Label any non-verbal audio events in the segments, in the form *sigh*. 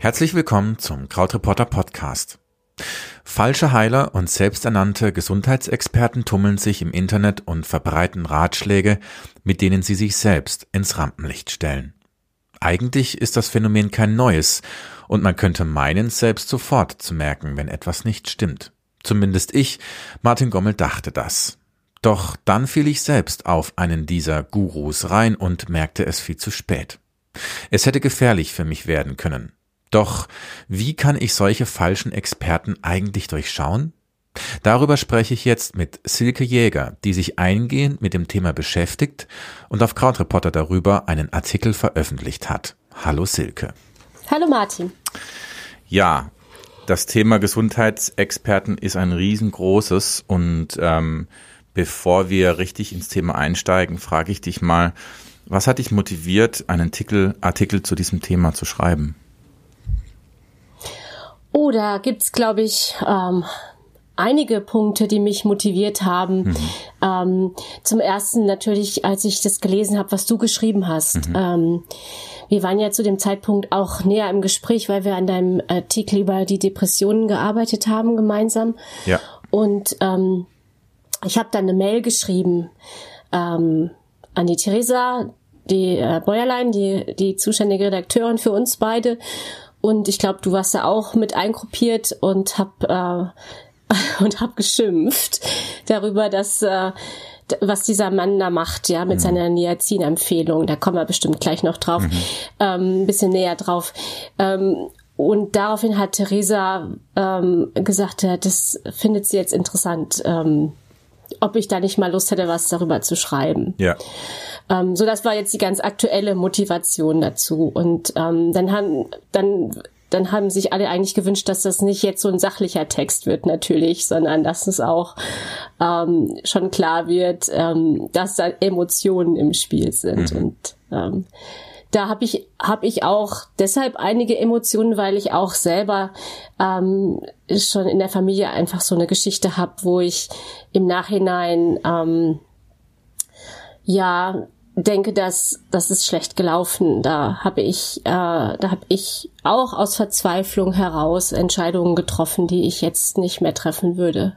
Herzlich willkommen zum Krautreporter Podcast. Falsche Heiler und selbsternannte Gesundheitsexperten tummeln sich im Internet und verbreiten Ratschläge, mit denen sie sich selbst ins Rampenlicht stellen. Eigentlich ist das Phänomen kein neues, und man könnte meinen, selbst sofort zu merken, wenn etwas nicht stimmt. Zumindest ich, Martin Gommel, dachte das. Doch dann fiel ich selbst auf einen dieser Gurus rein und merkte es viel zu spät. Es hätte gefährlich für mich werden können. Doch wie kann ich solche falschen Experten eigentlich durchschauen? Darüber spreche ich jetzt mit Silke Jäger, die sich eingehend mit dem Thema beschäftigt und auf Krautreporter darüber einen Artikel veröffentlicht hat. Hallo Silke. Hallo Martin. Ja, das Thema Gesundheitsexperten ist ein riesengroßes und ähm, bevor wir richtig ins Thema einsteigen, frage ich dich mal, was hat dich motiviert, einen Artikel, Artikel zu diesem Thema zu schreiben? Oh, da gibt's, glaube ich, ähm, einige Punkte, die mich motiviert haben. Mhm. Ähm, zum ersten natürlich, als ich das gelesen habe, was du geschrieben hast. Mhm. Ähm, wir waren ja zu dem Zeitpunkt auch näher im Gespräch, weil wir an deinem Artikel über die Depressionen gearbeitet haben gemeinsam. Ja. Und ähm, ich habe dann eine Mail geschrieben ähm, an die Theresa, die äh, Bäuerlein, die, die zuständige Redakteurin für uns beide und ich glaube, du warst da auch mit eingruppiert und hab äh, *laughs* und hab geschimpft darüber, dass äh, was dieser Mann da macht, ja, mit mhm. seiner Niacin-Empfehlung. Da kommen wir bestimmt gleich noch drauf, mhm. ähm, ein bisschen näher drauf. Ähm, und daraufhin hat Theresa ähm, gesagt, ja, das findet sie jetzt interessant, ähm, ob ich da nicht mal Lust hätte, was darüber zu schreiben. Ja. Ähm, so, das war jetzt die ganz aktuelle Motivation dazu. Und ähm, dann haben dann dann haben sich alle eigentlich gewünscht, dass das nicht jetzt so ein sachlicher Text wird, natürlich, sondern dass es auch ähm, schon klar wird, ähm, dass da Emotionen im Spiel sind. Mhm. Und ähm, da habe ich hab ich auch deshalb einige Emotionen, weil ich auch selber ähm, schon in der Familie einfach so eine Geschichte habe, wo ich im Nachhinein ähm, ja denke, dass das ist schlecht gelaufen. Da habe ich, äh, da habe ich auch aus Verzweiflung heraus Entscheidungen getroffen, die ich jetzt nicht mehr treffen würde.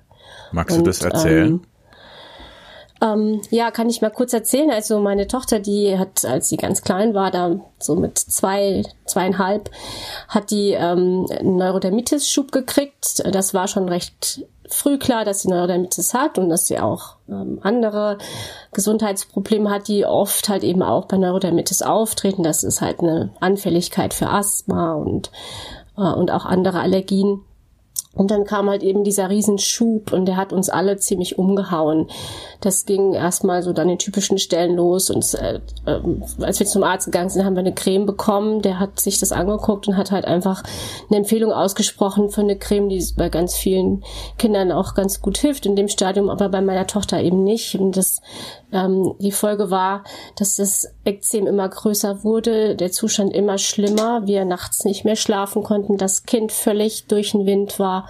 Magst Und, du das erzählen? Ähm, ähm, ja, kann ich mal kurz erzählen. Also meine Tochter, die hat, als sie ganz klein war, da so mit zwei, zweieinhalb, hat die ähm, Neurodermitis-Schub gekriegt. Das war schon recht früh klar, dass sie Neurodermitis hat und dass sie auch ähm, andere Gesundheitsprobleme hat, die oft halt eben auch bei Neurodermitis auftreten. Das ist halt eine Anfälligkeit für Asthma und, äh, und auch andere Allergien. Und dann kam halt eben dieser Riesenschub und der hat uns alle ziemlich umgehauen. Das ging erstmal so dann den typischen Stellen los und äh, äh, als wir zum Arzt gegangen sind, haben wir eine Creme bekommen. Der hat sich das angeguckt und hat halt einfach eine Empfehlung ausgesprochen für eine Creme, die bei ganz vielen Kindern auch ganz gut hilft in dem Stadium, aber bei meiner Tochter eben nicht. Und das ähm, die Folge war, dass das Ekzem immer größer wurde, der Zustand immer schlimmer, wir nachts nicht mehr schlafen konnten, das Kind völlig durch den Wind war,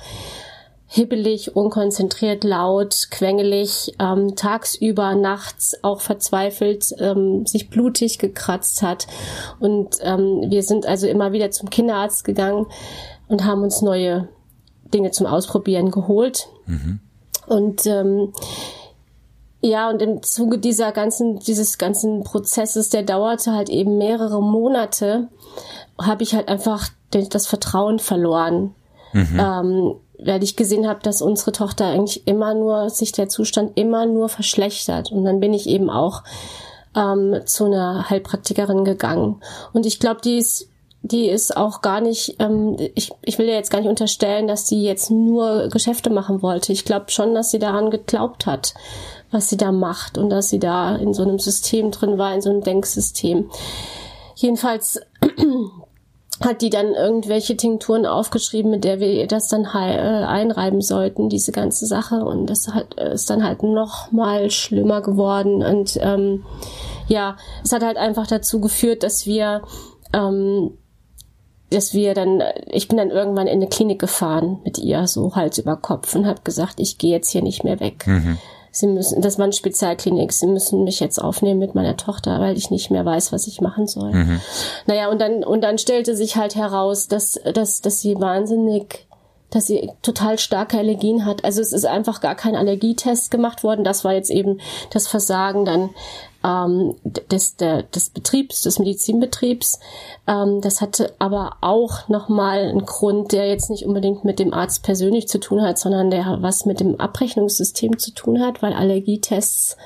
hibbelig, unkonzentriert, laut, quengelig, ähm, tagsüber, nachts auch verzweifelt, ähm, sich blutig gekratzt hat. Und ähm, wir sind also immer wieder zum Kinderarzt gegangen und haben uns neue Dinge zum Ausprobieren geholt. Mhm. Und ähm, ja, und im Zuge dieser ganzen, dieses ganzen Prozesses, der dauerte halt eben mehrere Monate, habe ich halt einfach das Vertrauen verloren. Mhm. Ähm, weil ich gesehen habe, dass unsere Tochter eigentlich immer nur, sich der Zustand immer nur verschlechtert. Und dann bin ich eben auch ähm, zu einer Heilpraktikerin gegangen. Und ich glaube, die ist die ist auch gar nicht, ähm, ich, ich will ja jetzt gar nicht unterstellen, dass die jetzt nur Geschäfte machen wollte. Ich glaube schon, dass sie daran geglaubt hat was sie da macht und dass sie da in so einem System drin war, in so einem Denksystem. Jedenfalls hat die dann irgendwelche Tinkturen aufgeschrieben, mit der wir das dann äh, einreiben sollten, diese ganze Sache. Und das hat, ist dann halt noch mal schlimmer geworden. Und ähm, ja, es hat halt einfach dazu geführt, dass wir ähm, dass wir dann, ich bin dann irgendwann in eine Klinik gefahren mit ihr, so Hals über Kopf und habe gesagt, ich gehe jetzt hier nicht mehr weg. Mhm Sie müssen, das war eine Spezialklinik, Sie müssen mich jetzt aufnehmen mit meiner Tochter, weil ich nicht mehr weiß, was ich machen soll. Mhm. Naja, und dann, und dann stellte sich halt heraus, dass, dass, dass sie wahnsinnig dass sie total starke Allergien hat. Also es ist einfach gar kein Allergietest gemacht worden. Das war jetzt eben das Versagen dann ähm, des, der, des Betriebs, des Medizinbetriebs. Ähm, das hatte aber auch nochmal einen Grund, der jetzt nicht unbedingt mit dem Arzt persönlich zu tun hat, sondern der was mit dem Abrechnungssystem zu tun hat, weil Allergietests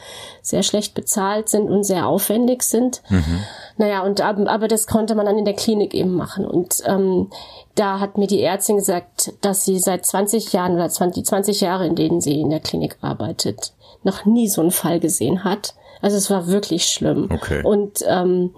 sehr schlecht bezahlt sind und sehr aufwendig sind. Mhm. Naja, und aber das konnte man dann in der Klinik eben machen. Und ähm, da hat mir die Ärztin gesagt, dass sie seit 20 Jahren oder 20, die 20 Jahre, in denen sie in der Klinik arbeitet, noch nie so einen Fall gesehen hat also es war wirklich schlimm. Okay. Und ähm,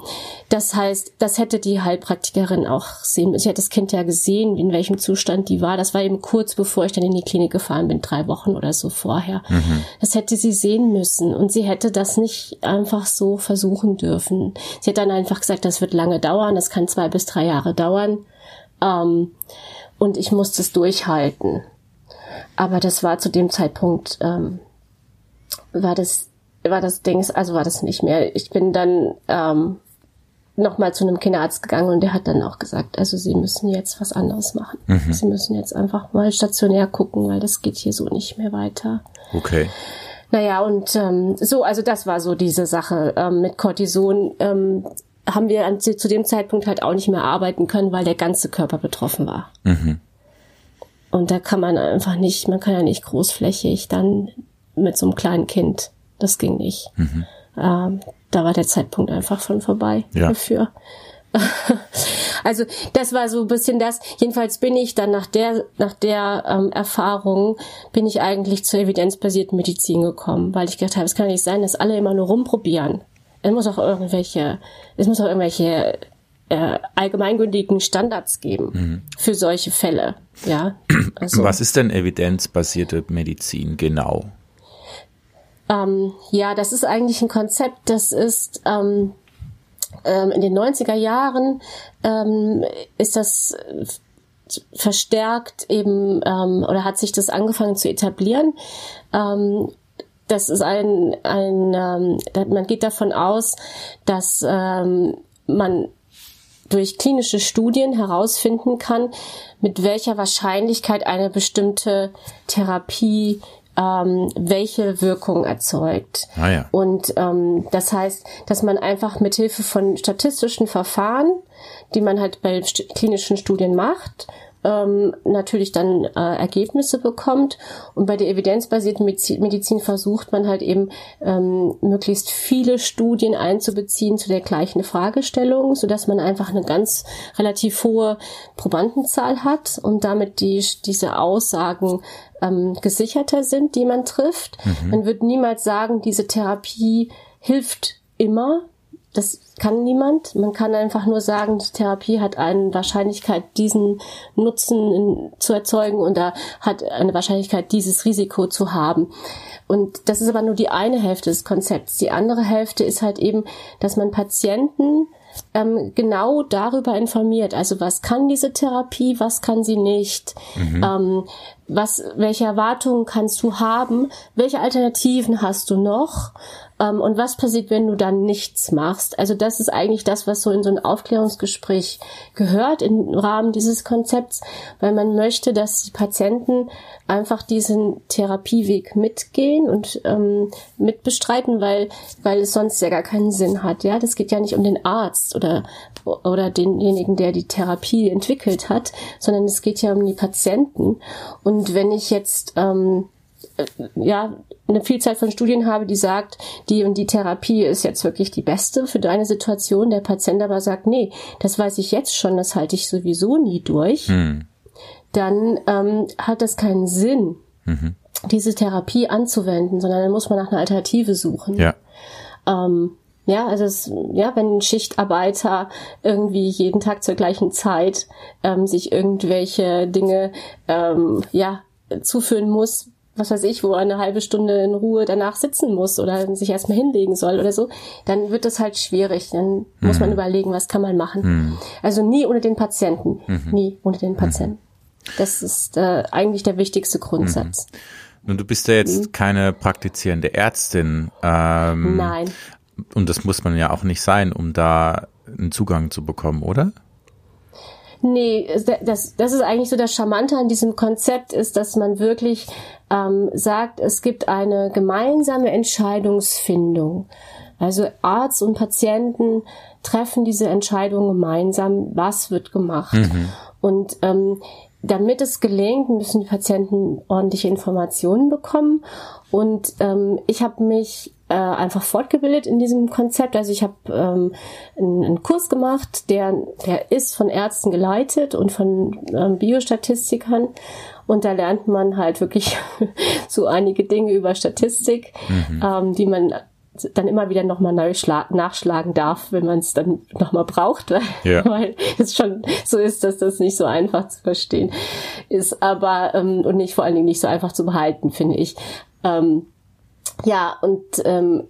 das heißt, das hätte die Heilpraktikerin auch sehen müssen. Ich hatte das Kind ja gesehen, in welchem Zustand die war. Das war eben kurz bevor ich dann in die Klinik gefahren bin, drei Wochen oder so vorher. Mhm. Das hätte sie sehen müssen. Und sie hätte das nicht einfach so versuchen dürfen. Sie hat dann einfach gesagt, das wird lange dauern, das kann zwei bis drei Jahre dauern. Ähm, und ich musste es durchhalten. Aber das war zu dem Zeitpunkt, ähm, war das war das Dings, also war das nicht mehr. Ich bin dann ähm, nochmal zu einem Kinderarzt gegangen und der hat dann auch gesagt, also sie müssen jetzt was anderes machen. Mhm. Sie müssen jetzt einfach mal stationär gucken, weil das geht hier so nicht mehr weiter. Okay. Naja, und ähm, so, also das war so diese Sache ähm, mit Cortison. Ähm, haben wir an, zu dem Zeitpunkt halt auch nicht mehr arbeiten können, weil der ganze Körper betroffen war. Mhm. Und da kann man einfach nicht, man kann ja nicht großflächig dann mit so einem kleinen Kind das ging nicht. Mhm. Ähm, da war der Zeitpunkt einfach schon vorbei ja. dafür. *laughs* also das war so ein bisschen das. Jedenfalls bin ich dann nach der nach der ähm, Erfahrung bin ich eigentlich zur evidenzbasierten Medizin gekommen, weil ich gedacht habe, es kann nicht sein, dass alle immer nur rumprobieren. Es muss auch irgendwelche, es muss auch irgendwelche äh, allgemeingültigen Standards geben mhm. für solche Fälle. Ja. *clears throat* Also, Was ist denn evidenzbasierte Medizin genau? Ähm, ja, das ist eigentlich ein Konzept, das ist ähm, ähm, in den 90er Jahren ähm, ist das verstärkt eben ähm, oder hat sich das angefangen zu etablieren. Ähm, das ist ein, ein man geht davon aus, dass man durch klinische Studien herausfinden kann, mit welcher Wahrscheinlichkeit eine bestimmte Therapie ähm, welche Wirkung erzeugt. Ah, ja. Und ähm, das heißt, dass man einfach mit Hilfe von statistischen Verfahren, die man halt bei klinischen Studien macht, ähm, natürlich dann äh, Ergebnisse bekommt. Und bei der evidenzbasierten Medizin versucht man halt eben ähm, möglichst viele Studien einzubeziehen zu der gleichen Fragestellung, so dass man einfach eine ganz relativ hohe Probandenzahl hat und damit die, diese Aussagen ähm, gesicherter sind, die man trifft. Mhm. Man wird niemals sagen, diese Therapie hilft immer, das kann niemand. Man kann einfach nur sagen, die Therapie hat eine Wahrscheinlichkeit, diesen Nutzen in, zu erzeugen und da hat eine Wahrscheinlichkeit, dieses Risiko zu haben. Und das ist aber nur die eine Hälfte des Konzepts. Die andere Hälfte ist halt eben, dass man Patienten ähm, genau darüber informiert. Also was kann diese Therapie, was kann sie nicht? Mhm. Ähm, was, welche Erwartungen kannst du haben? Welche Alternativen hast du noch? Ähm, und was passiert, wenn du dann nichts machst? Also das ist eigentlich das, was so in so ein Aufklärungsgespräch gehört im Rahmen dieses Konzepts, weil man möchte, dass die Patienten einfach diesen Therapieweg mitgehen und ähm, mitbestreiten, weil weil es sonst ja gar keinen Sinn hat. Ja, das geht ja nicht um den Arzt oder oder denjenigen, der die Therapie entwickelt hat, sondern es geht ja um die Patienten. Und wenn ich jetzt ähm, äh, ja, eine Vielzahl von Studien habe, die sagt, die und die Therapie ist jetzt wirklich die beste für deine Situation. Der Patient aber sagt, nee, das weiß ich jetzt schon, das halte ich sowieso nie durch. Hm. Dann ähm, hat das keinen Sinn, mhm. diese Therapie anzuwenden, sondern dann muss man nach einer Alternative suchen. Ja. Ähm, ja, also es, ja, wenn ein Schichtarbeiter irgendwie jeden Tag zur gleichen Zeit ähm, sich irgendwelche Dinge ähm, ja zuführen muss, was weiß ich, wo eine halbe Stunde in Ruhe danach sitzen muss oder sich erstmal hinlegen soll oder so, dann wird das halt schwierig. Dann mhm. muss man mhm. überlegen, was kann man machen. Mhm. Also nie ohne den Patienten. Mhm. Nie ohne den Patienten. Das ist äh, eigentlich der wichtigste Grundsatz. Mhm. Nun, du bist ja jetzt mhm. keine praktizierende Ärztin. Ähm, Nein. Und das muss man ja auch nicht sein, um da einen Zugang zu bekommen, oder? Nee, das, das ist eigentlich so das Charmante an diesem Konzept, ist, dass man wirklich ähm, sagt, es gibt eine gemeinsame Entscheidungsfindung. Also Arzt und Patienten treffen diese Entscheidung gemeinsam, was wird gemacht. Mhm. Und ähm, damit es gelingt, müssen die Patienten ordentliche Informationen bekommen. Und ähm, ich habe mich äh, einfach fortgebildet in diesem Konzept. Also ich habe ähm, einen, einen, Kurs gemacht, der, der ist von Ärzten geleitet und von ähm, Biostatistikern. Und da lernt man halt wirklich *laughs* so einige Dinge über Statistik, mhm. ähm, die man dann immer wieder nochmal neu nachschlagen darf, wenn man es dann nochmal braucht, *laughs* weil, ja. weil es schon so ist, dass das nicht so einfach zu verstehen ist, aber ähm, und nicht vor allen Dingen nicht so einfach zu behalten, finde ich. Ähm, ja, und ähm,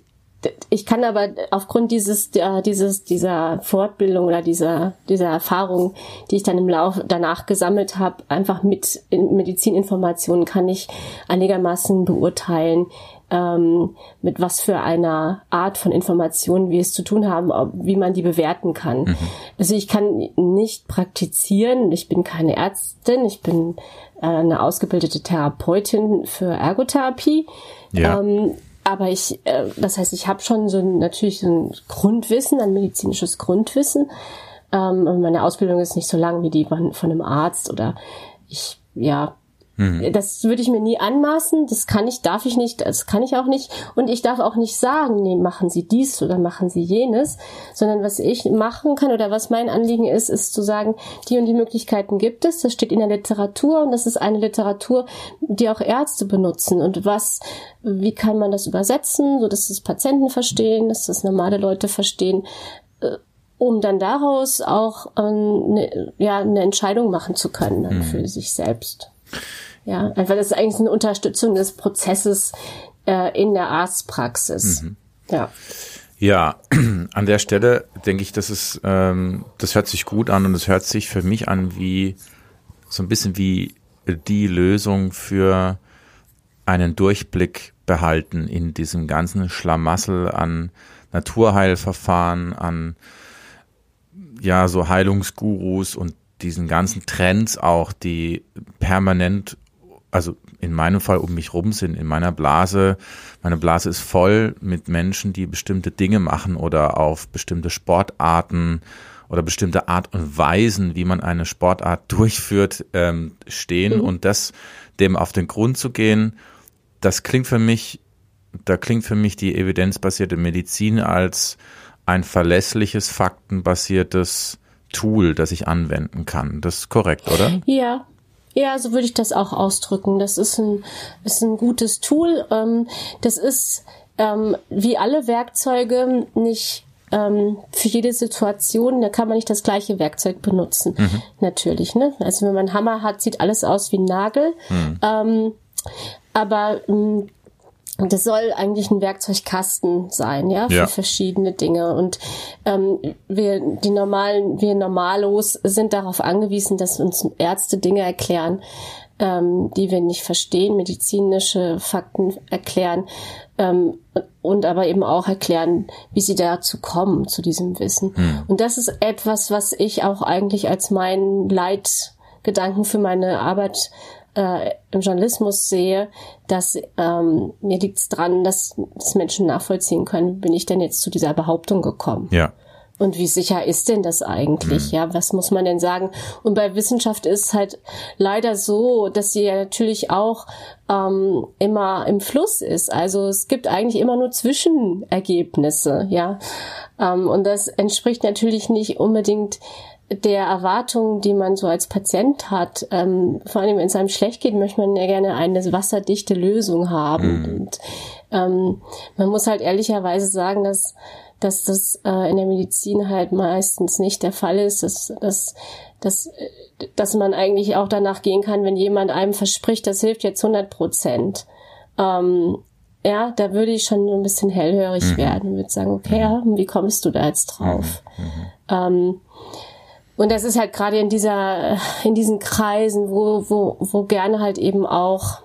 ich kann aber aufgrund dieses, ja, dieses, dieser Fortbildung oder dieser, dieser Erfahrung, die ich dann im Lauf danach gesammelt habe, einfach mit Medizininformationen kann ich einigermaßen beurteilen, ähm, mit was für einer Art von Informationen wir es zu tun haben, ob, wie man die bewerten kann. Mhm. Also ich kann nicht praktizieren, ich bin keine Ärztin, ich bin äh, eine ausgebildete Therapeutin für Ergotherapie. Ja. Ähm, aber ich, äh, das heißt, ich habe schon so ein, natürlich so ein Grundwissen, ein medizinisches Grundwissen. Ähm, meine Ausbildung ist nicht so lang wie die von, von einem Arzt oder ich, ja, Mhm. Das würde ich mir nie anmaßen. Das kann ich, darf ich nicht, das kann ich auch nicht. Und ich darf auch nicht sagen, nee, machen Sie dies oder machen Sie jenes, sondern was ich machen kann oder was mein Anliegen ist, ist zu sagen, die und die Möglichkeiten gibt es. Das steht in der Literatur und das ist eine Literatur, die auch Ärzte benutzen. Und was, wie kann man das übersetzen, so dass es Patienten verstehen, dass das normale Leute verstehen, äh, um dann daraus auch eine, ja, eine Entscheidung machen zu können mhm. für sich selbst. Ja, einfach das ist eigentlich eine Unterstützung des Prozesses äh, in der Arztpraxis. Mhm. Ja. Ja, *clears throat* an der Stelle denke ich, dass es, ähm, das hört sich gut an und es hört sich für mich an wie so ein bisschen wie die Lösung für einen Durchblick behalten in diesem ganzen Schlamassel an Naturheilverfahren, an ja so Heilungsgurus und diesen ganzen Trends auch, die permanent also in meinem Fall um mich rum sind, in meiner Blase. Meine Blase ist voll mit Menschen, die bestimmte Dinge machen oder auf bestimmte Sportarten oder bestimmte Art und Weisen, wie man eine Sportart *laughs* durchführt, ähm, stehen mhm. und das dem auf den Grund zu gehen, das klingt für mich, da klingt für mich die evidenzbasierte Medizin als ein verlässliches, faktenbasiertes Tool, das ich anwenden kann. Das ist korrekt, oder? Ja, ja, so würde ich das auch ausdrücken. Das ist ein, ist ein gutes Tool. Ähm, das ist ähm, wie alle Werkzeuge nicht ähm, für jede Situation, da kann man nicht das gleiche Werkzeug benutzen. Mhm. Natürlich, ne? Also wenn man einen Hammer hat, sieht alles aus wie ein Nagel. Mhm. Ähm, aber und das soll eigentlich ein Werkzeugkasten sein, ja, für ja. verschiedene Dinge. Und ähm, wir, die normalen, wir Normalos sind darauf angewiesen, dass uns Ärzte Dinge erklären, ähm, die wir nicht verstehen, medizinische Fakten erklären ähm, und aber eben auch erklären, wie sie dazu kommen, zu diesem Wissen. Hm. Und das ist etwas, was ich auch eigentlich als meinen Leitgedanken für meine Arbeit äh, im Journalismus sehe, dass ähm, mir liegt es dran, dass, dass Menschen nachvollziehen können, wie bin ich denn jetzt zu dieser Behauptung gekommen? Ja. Und wie sicher ist denn das eigentlich? Mhm. Ja, was muss man denn sagen? Und bei Wissenschaft ist halt leider so, dass sie ja natürlich auch ähm, immer im Fluss ist. Also es gibt eigentlich immer nur Zwischenergebnisse, ja. Ähm, und das entspricht natürlich nicht unbedingt der Erwartungen, die man so als Patient hat, ähm, vor allem wenn es einem schlecht geht, möchte man ja gerne eine wasserdichte Lösung haben. Mhm. Und ähm, man muss halt ehrlicherweise sagen, dass, dass das äh, in der Medizin halt meistens nicht der Fall ist, dass, dass, dass, dass man eigentlich auch danach gehen kann, wenn jemand einem verspricht, das hilft jetzt 100 Prozent. Ähm, ja, da würde ich schon ein bisschen hellhörig mhm. werden und würde sagen, okay, ja, wie kommst du da jetzt drauf? Mhm. mhm. Ähm, und das ist halt gerade in dieser, in diesen Kreisen, wo, wo, wo gerne halt eben auch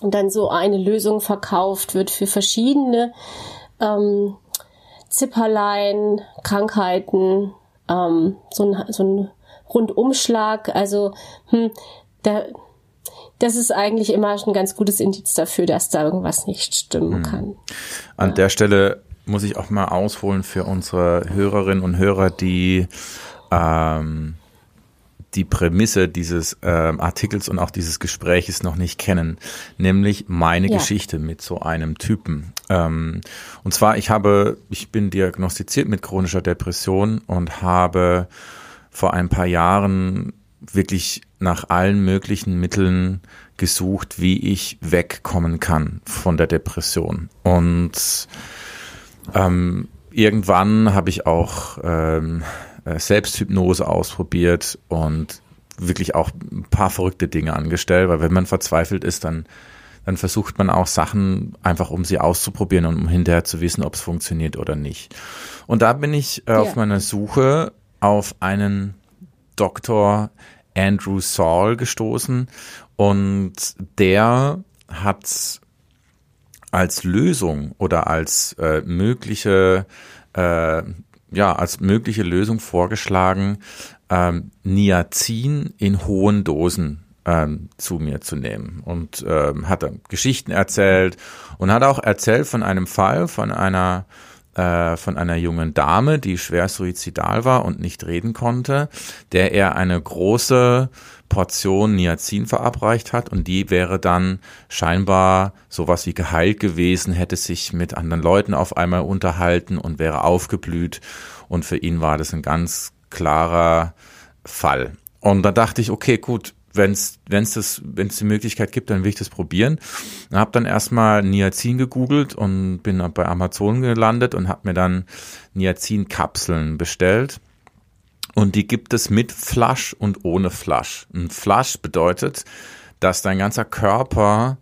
dann so eine Lösung verkauft wird für verschiedene ähm, Zipperlein, Krankheiten, ähm, so, ein, so ein Rundumschlag. Also hm, da, das ist eigentlich immer ein ganz gutes Indiz dafür, dass da irgendwas nicht stimmen hm. kann. An ja. der Stelle muss ich auch mal ausholen für unsere Hörerinnen und Hörer, die ähm, die Prämisse dieses äh, Artikels und auch dieses Gespräches noch nicht kennen, nämlich meine ja. Geschichte mit so einem Typen. Ähm, und zwar, ich habe, ich bin diagnostiziert mit chronischer Depression und habe vor ein paar Jahren wirklich nach allen möglichen Mitteln gesucht, wie ich wegkommen kann von der Depression. Und ähm, irgendwann habe ich auch ähm, äh, Selbsthypnose ausprobiert und wirklich auch ein paar verrückte Dinge angestellt, weil wenn man verzweifelt ist, dann, dann versucht man auch Sachen einfach, um sie auszuprobieren und um hinterher zu wissen, ob es funktioniert oder nicht. Und da bin ich äh, ja. auf meiner Suche auf einen Dr. Andrew Saul gestoßen und der hat als Lösung oder als äh, mögliche äh, ja als mögliche Lösung vorgeschlagen, ähm, Niacin in hohen Dosen ähm, zu mir zu nehmen. Und ähm, hat dann Geschichten erzählt und hat auch erzählt von einem Fall von einer äh, von einer jungen Dame, die schwer suizidal war und nicht reden konnte, der er eine große Portion Niacin verabreicht hat und die wäre dann scheinbar sowas wie geheilt gewesen, hätte sich mit anderen Leuten auf einmal unterhalten und wäre aufgeblüht und für ihn war das ein ganz klarer Fall. Und da dachte ich, okay, gut, wenn es wenn's das wenn es die Möglichkeit gibt, dann will ich das probieren. Habe dann erstmal Niacin gegoogelt und bin bei Amazon gelandet und habe mir dann Niacin-Kapseln bestellt. Und die gibt es mit Flasch und ohne Flasch. Ein Flasch bedeutet, dass dein ganzer Körper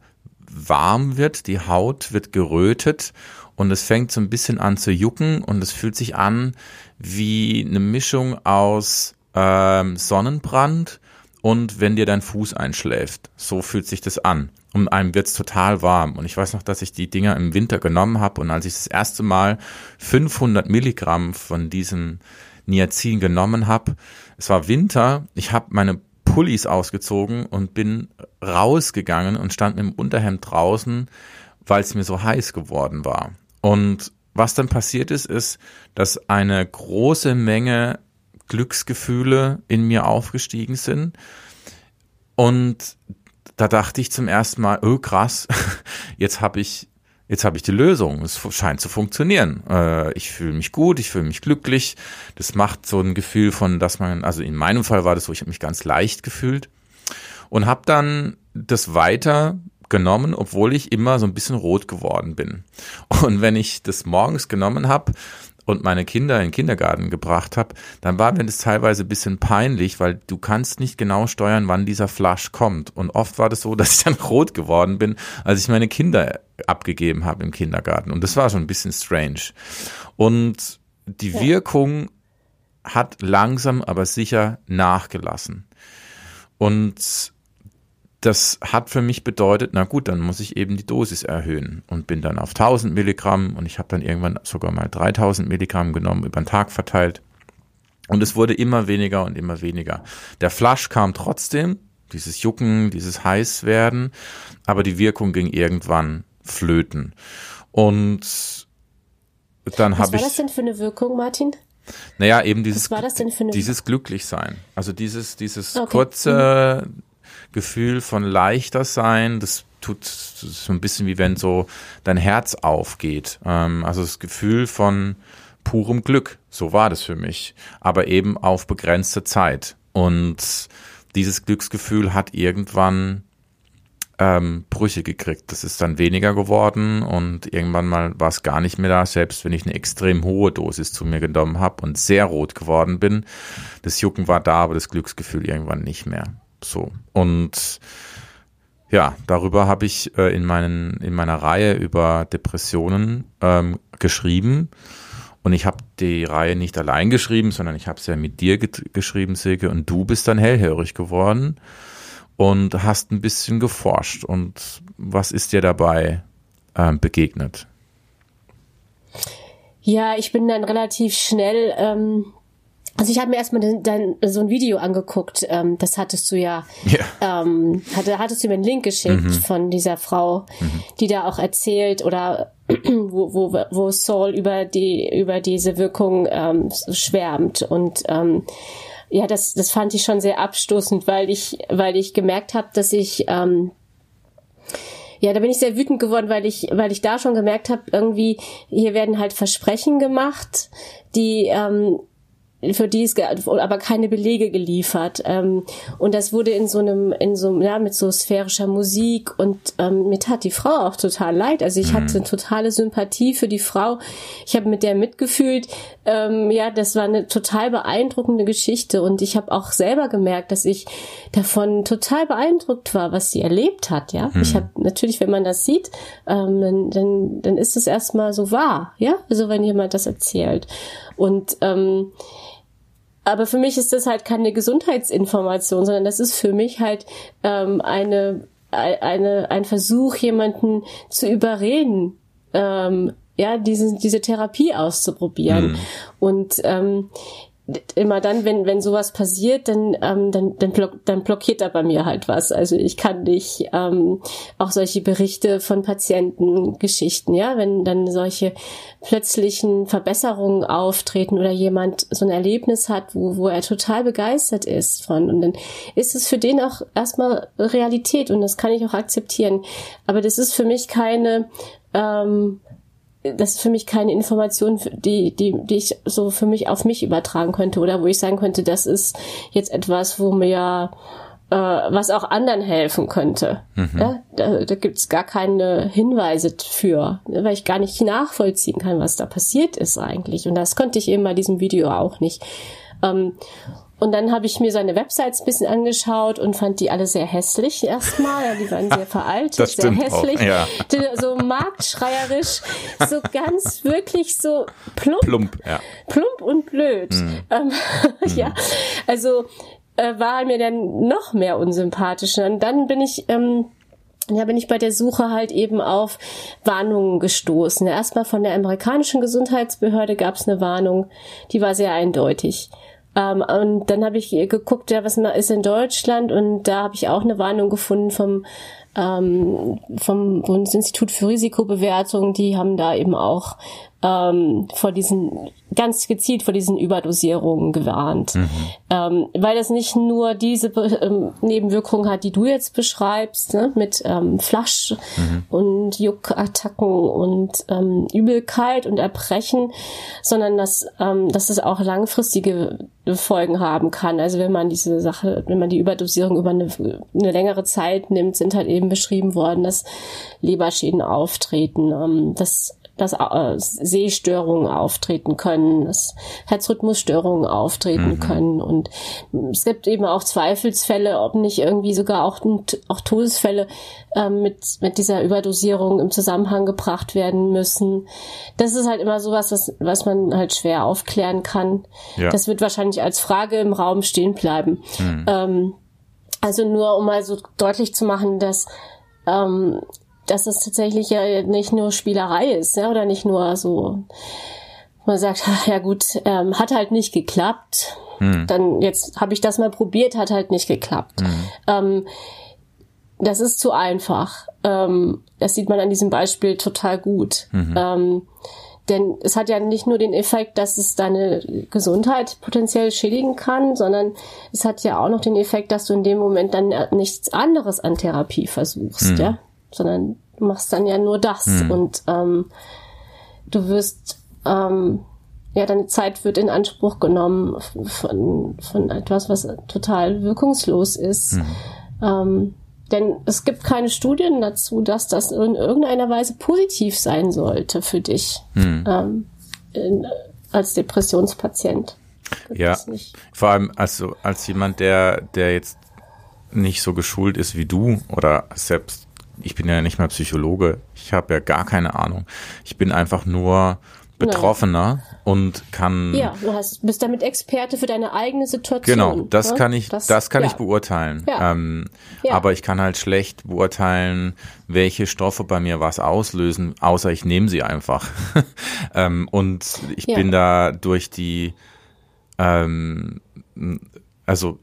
warm wird, die Haut wird gerötet und es fängt so ein bisschen an zu jucken und es fühlt sich an wie eine Mischung aus ähm, Sonnenbrand und wenn dir dein Fuß einschläft. So fühlt sich das an. Und einem wird's total warm. Und ich weiß noch, dass ich die Dinger im Winter genommen habe und als ich das erste Mal 500 Milligramm von diesem Niacin genommen habe, es war Winter, ich habe meine Pullis ausgezogen und bin rausgegangen und stand mit dem Unterhemd draußen, weil es mir so heiß geworden war. Und was dann passiert ist, ist, dass eine große Menge Glücksgefühle in mir aufgestiegen sind. Und da dachte ich zum ersten Mal, oh krass, *laughs* jetzt habe ich jetzt habe ich die Lösung. Es scheint zu funktionieren. Äh, ich fühle mich gut, ich fühle mich glücklich. Das macht so ein Gefühl von, dass man, also in meinem Fall war das so, ich habe mich ganz leicht gefühlt und habe dann das weiter genommen, obwohl ich immer so ein bisschen rot geworden bin. Und wenn ich das morgens genommen habe, und meine Kinder in den Kindergarten gebracht habe, dann war mir das teilweise ein bisschen peinlich, weil du kannst nicht genau steuern, wann dieser Flash kommt. Und oft war das so, *laughs* dass ich dann rot geworden bin, als ich meine Kinder abgegeben habe im Kindergarten. Und das war schon ein bisschen strange. Und die. Wirkung hat langsam aber sicher nachgelassen. Und das hat für mich bedeutet, na gut, dann muss ich eben die Dosis erhöhen und bin dann auf 1000 Milligramm und ich habe dann irgendwann sogar mal 3000 Milligramm genommen, über den Tag verteilt. Und es wurde immer weniger und immer weniger. Der Flasch kam trotzdem, dieses Jucken, dieses Heißwerden, aber die Wirkung ging irgendwann flöten. Und dann habe ich. Was war das denn für eine Wirkung, Martin? Naja, eben dieses, dieses Glücklichsein. Also dieses, dieses okay. kurze, mhm. Gefühl von leichter sein. Das tut so ein bisschen wie wenn so dein Herz aufgeht. Ähm, also das Gefühl von purem Glück. So war das für mich. Aber eben auf begrenzte Zeit. Und dieses Glücksgefühl hat irgendwann ähm, Brüche gekriegt. Das ist dann weniger geworden und irgendwann mal war es gar nicht mehr da, selbst wenn ich eine extrem hohe Dosis zu mir genommen habe und sehr rot geworden bin. Das Jucken war da, aber das Glücksgefühl irgendwann nicht mehr. So. Und ja, darüber habe ich äh, in, meinen, in meiner Reihe über Depressionen ähm, geschrieben. Und ich habe die Reihe nicht allein geschrieben, sondern ich habe es ja mit dir geschrieben, Silke, und du bist dann hellhörig geworden und hast ein bisschen geforscht. Und was ist dir dabei äh, begegnet? Ja, ich bin dann relativ schnell ähm, also ich habe mir erstmal dann so ein Video angeguckt, ähm, das hattest du ja, ja. Ähm, hatte, hattest du mir einen Link geschickt mhm. von dieser Frau, mhm. die da auch erzählt oder *clears throat* wo, wo, wo Saul über die über diese Wirkung ähm, schwärmt und ähm, ja, das, das fand ich schon sehr abstoßend, weil ich, weil ich gemerkt habe, dass ich ähm, ja, da bin ich sehr wütend geworden, weil ich, weil ich da schon gemerkt habe, irgendwie hier werden halt Versprechen gemacht, die ähm, für die ist aber keine Belege geliefert. Ähm, und das wurde in so einem, in so ja, mit so sphärischer Musik und ähm, mir tat die Frau auch total leid. Also ich mhm. hatte eine totale Sympathie für die Frau. Ich habe mit der mitgefühlt. Ähm, ja, das war eine total beeindruckende Geschichte und ich habe auch selber gemerkt, dass ich davon total beeindruckt war, was sie erlebt hat. Ja, mhm. ich habe natürlich, wenn man das sieht, ähm, dann, dann, dann ist es erstmal so wahr. Ja, also wenn jemand das erzählt und ähm, aber für mich ist das halt keine Gesundheitsinformation, sondern das ist für mich halt ähm, eine, eine, ein Versuch, jemanden zu überreden, ähm, ja, diese, diese Therapie auszuprobieren. Mhm. Und ähm, immer dann, wenn, wenn sowas passiert, dann, ähm, dann, dann, block, dann blockiert da bei mir halt was. Also ich kann nicht ähm, auch solche Berichte von Patientengeschichten, ja, wenn dann solche plötzlichen Verbesserungen auftreten oder jemand so ein Erlebnis hat, wo, wo er total begeistert ist von. Und dann ist es für den auch erstmal Realität und das kann ich auch akzeptieren. Aber das ist für mich keine ähm, das ist für mich keine Information, die, die, die ich so für mich auf mich übertragen könnte oder wo ich sagen könnte, das ist jetzt etwas, wo mir äh, was auch anderen helfen könnte. Mhm. Ja, da da gibt es gar keine Hinweise für, weil ich gar nicht nachvollziehen kann, was da passiert ist eigentlich. Und das konnte ich eben bei diesem Video auch nicht. Ähm, und dann habe ich mir seine Websites ein bisschen angeschaut und fand die alle sehr hässlich erstmal. Ja, die waren *laughs* sehr veraltet, das sehr hässlich. Auch, ja. So marktschreierisch, so ganz wirklich so plump. Plump, ja. Plump und blöd. Mhm. Ähm, *laughs* ja, also äh, war mir dann noch mehr unsympathisch. Und dann bin ich... Ähm, ja, bin ich bei der Suche halt eben auf Warnungen gestoßen. Erstmal von der amerikanischen Gesundheitsbehörde gab es eine Warnung, die war sehr eindeutig. Ähm, und dann habe ich geguckt, ja, was ist in Deutschland? Und da habe ich auch eine Warnung gefunden vom ähm, vom Bundesinstitut für Risikobewertung, die haben da eben auch ähm, vor diesen ganz gezielt vor diesen Überdosierungen gewarnt, mhm. ähm, weil das nicht nur diese ähm, Nebenwirkungen hat, die du jetzt beschreibst, ne, mit ähm, Flasch mhm. und Juckattacken und ähm, Übelkeit und Erbrechen, sondern dass, ähm, dass es auch langfristige Folgen haben kann. Also wenn man diese Sache, wenn man die Überdosierung über eine, eine längere Zeit nimmt, sind halt eben beschrieben worden, dass Leberschäden auftreten, ähm, dass dass äh, Sehstörungen auftreten können, dass Herzrhythmusstörungen auftreten mhm. können. Und es gibt eben auch Zweifelsfälle, ob nicht irgendwie sogar auch, auch Todesfälle äh, mit, mit dieser Überdosierung im Zusammenhang gebracht werden müssen. Das ist halt immer sowas, was, was man halt schwer aufklären kann. Ja. Das wird wahrscheinlich als Frage im Raum stehen bleiben. Mhm. Ähm, also nur um mal so deutlich zu machen, dass ähm, dass es tatsächlich ja nicht nur Spielerei ist, ja, oder nicht nur so, man sagt, *laughs* ja gut, ähm, hat halt nicht geklappt. Hm. Dann jetzt habe ich das mal probiert, hat halt nicht geklappt. Hm. Ähm, das ist zu einfach. Ähm, das sieht man an diesem Beispiel total gut. Mhm. Ähm, denn es hat ja nicht nur den Effekt, dass es deine Gesundheit potenziell schädigen kann, sondern es hat ja auch noch den Effekt, dass du in dem Moment dann nichts anderes an Therapie versuchst, mhm. ja sondern du machst dann ja nur das mhm. und ähm, du wirst ähm, ja, deine Zeit wird in Anspruch genommen von, von etwas, was total wirkungslos ist. Mhm. Ähm, denn es gibt keine Studien dazu, dass das in irgendeiner Weise positiv sein sollte für dich mhm. ähm, in, als Depressionspatient. ja, vor allem also als jemand, der, der jetzt nicht so geschult ist wie du oder selbst ich bin ja nicht mal Psychologe, ich habe ja gar keine Ahnung. Ich bin einfach nur Betroffener und kann. Ja, du hast, bist damit Experte für deine eigene Situation. Genau, das ne? kann ich, das, das kann ja. ich beurteilen. Ja. Ähm, Ja. Aber ich kann halt schlecht beurteilen, welche Stoffe bei mir was auslösen, außer ich nehme sie einfach. *laughs* ähm, und ich bin da durch die, ähm, also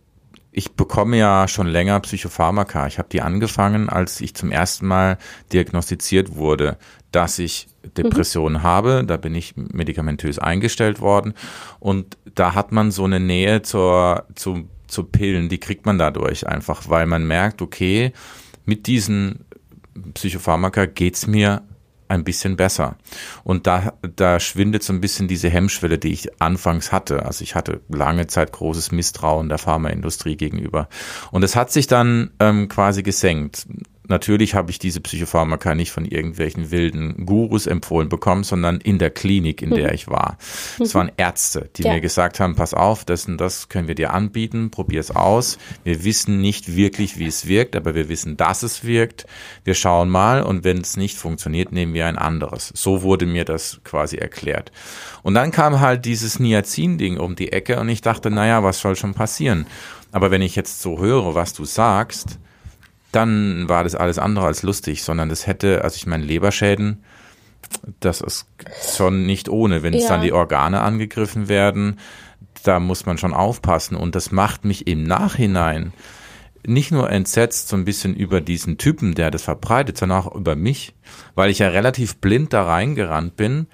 ich bekomme ja schon länger Psychopharmaka. Ich habe die angefangen, als ich zum ersten Mal diagnostiziert wurde, dass ich Depressionen habe. Da bin ich medikamentös eingestellt worden. Und da hat man so eine Nähe zur, zu, zu Pillen, die kriegt man dadurch einfach, weil man merkt, okay, mit diesen Psychopharmaka geht's mir ein bisschen besser. Und da, da schwindet so ein bisschen diese Hemmschwelle, die ich anfangs hatte. Also ich hatte lange Zeit großes Misstrauen der Pharmaindustrie gegenüber. Und es hat sich dann ähm, quasi gesenkt. Natürlich habe ich diese Psychopharmaka nicht von irgendwelchen wilden Gurus empfohlen bekommen, sondern in der Klinik, in der ich war. Es waren Ärzte, die Ja. mir gesagt haben, pass auf, das und das können wir dir anbieten, probier es aus. Wir wissen nicht wirklich, wie es wirkt, aber wir wissen, dass es wirkt. Wir schauen mal und wenn es nicht funktioniert, nehmen wir ein anderes. So wurde mir das quasi erklärt. Und dann kam halt dieses Niacin-Ding um die Ecke und ich dachte, naja, was soll schon passieren? Aber wenn ich jetzt so höre, was du sagst, dann war das alles andere als lustig, sondern das hätte, also ich meine, Leberschäden, das ist schon nicht ohne. Wenn es Ja. dann die Organe angegriffen werden, da muss man schon aufpassen. Und das macht mich im Nachhinein nicht nur entsetzt so ein bisschen über diesen Typen, der das verbreitet, sondern auch über mich, weil ich ja relativ blind da reingerannt bin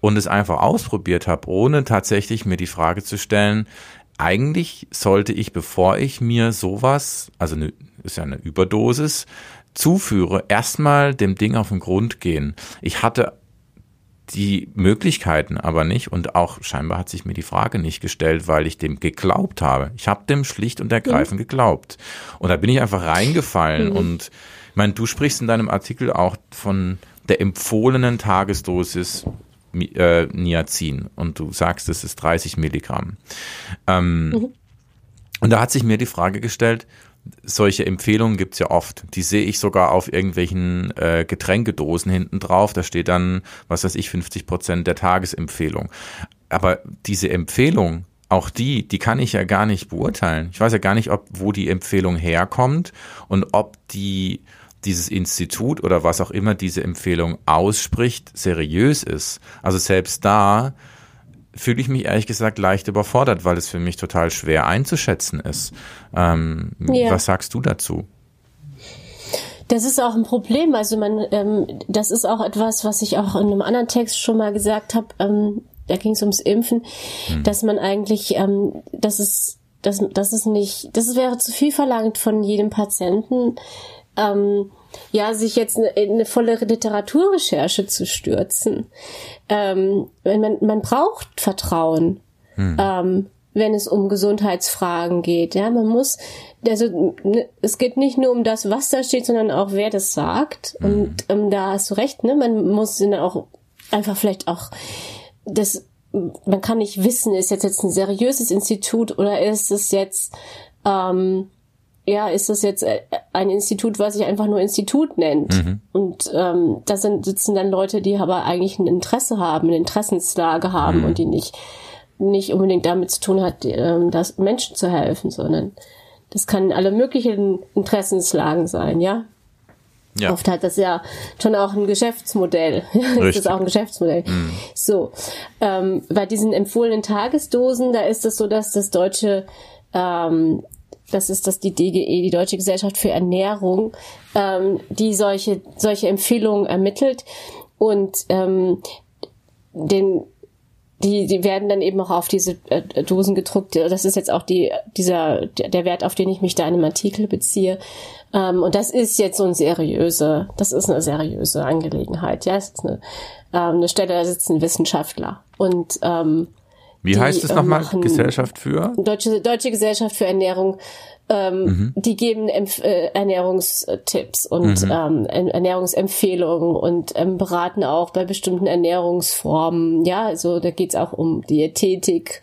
und es einfach ausprobiert habe, ohne tatsächlich mir die Frage zu stellen, eigentlich sollte ich, bevor ich mir sowas, also eine, ist ja eine Überdosis, zuführe, erstmal dem Ding auf den Grund gehen. Ich hatte die Möglichkeiten aber nicht und auch scheinbar hat sich mir die Frage nicht gestellt, weil ich dem geglaubt habe. Ich habe dem schlicht und ergreifend geglaubt. Und da bin ich einfach reingefallen und ich meine, du sprichst in deinem Artikel auch von der empfohlenen Tagesdosis äh, Niacin und du sagst, es ist 30 Milligramm. Ähm, Und da hat sich mir die Frage gestellt, solche Empfehlungen gibt's ja oft. Die sehe ich sogar auf irgendwelchen äh, Getränkedosen hinten drauf. Da steht dann, was weiß ich, 50 Prozent der Tagesempfehlung. Aber diese Empfehlung, auch die, die kann ich ja gar nicht beurteilen. Ich weiß ja gar nicht, ob wo die Empfehlung herkommt und ob die dieses Institut oder was auch immer diese Empfehlung ausspricht, seriös ist. Also selbst da fühle ich mich ehrlich gesagt leicht überfordert, weil es für mich total schwer einzuschätzen ist. Ähm, Ja. Was sagst du dazu? Das ist auch ein Problem. Also man, ähm, das ist auch etwas, was ich auch in einem anderen Text schon mal gesagt habe. Ähm, da ging es ums Impfen, dass man eigentlich, ähm, das ist, das, das ist nicht, das wäre zu viel verlangt von jedem Patienten. Ähm, ja, sich jetzt eine, in eine volle Literaturrecherche zu stürzen. Ähm, man, man braucht Vertrauen. Ähm, wenn es um Gesundheitsfragen geht. Ja, man muss, also ne, es geht nicht nur um das, was da steht, sondern auch wer das sagt. Und ähm, da hast du recht, ne? Man muss dann auch einfach vielleicht auch das, man kann nicht wissen, ist jetzt jetzt ein seriöses Institut oder ist es jetzt ähm, ja, ist das jetzt äh, ein Institut, was sich einfach nur Institut nennt. Und ähm, da sind, sitzen dann Leute, die aber eigentlich ein Interesse haben, eine Interessenslage haben und die nicht, nicht unbedingt damit zu tun hat, ähm, das Menschen zu helfen, sondern das kann alle möglichen Interessenslagen sein, ja. Ja. Oft hat das ja schon auch ein Geschäftsmodell. *laughs* das ist auch ein Geschäftsmodell. So, ähm, bei diesen empfohlenen Tagesdosen, da ist es so, dass das deutsche, ähm, das ist das die DGE, die Deutsche Gesellschaft für Ernährung, ähm, die solche solche Empfehlungen ermittelt und ähm, den die, die werden dann eben auch auf diese äh, Dosen gedruckt. Das ist jetzt auch die, dieser, der Wert, auf den ich mich da in einem Artikel beziehe. Ähm, und das ist jetzt so ein seriöse, das ist eine seriöse Angelegenheit. Ja, es ist eine, ähm, eine Stelle, da sitzen Wissenschaftler. Und ähm, Wie heißt es nochmal? machen- Gesellschaft für? Deutsche, Deutsche Gesellschaft für Ernährung, ähm, Mhm. die geben Empf äh, Ernährungstipps und ähm, En- Ernährungsempfehlungen und ähm, beraten auch bei bestimmten Ernährungsformen. Ja, also da geht's auch um Diätetik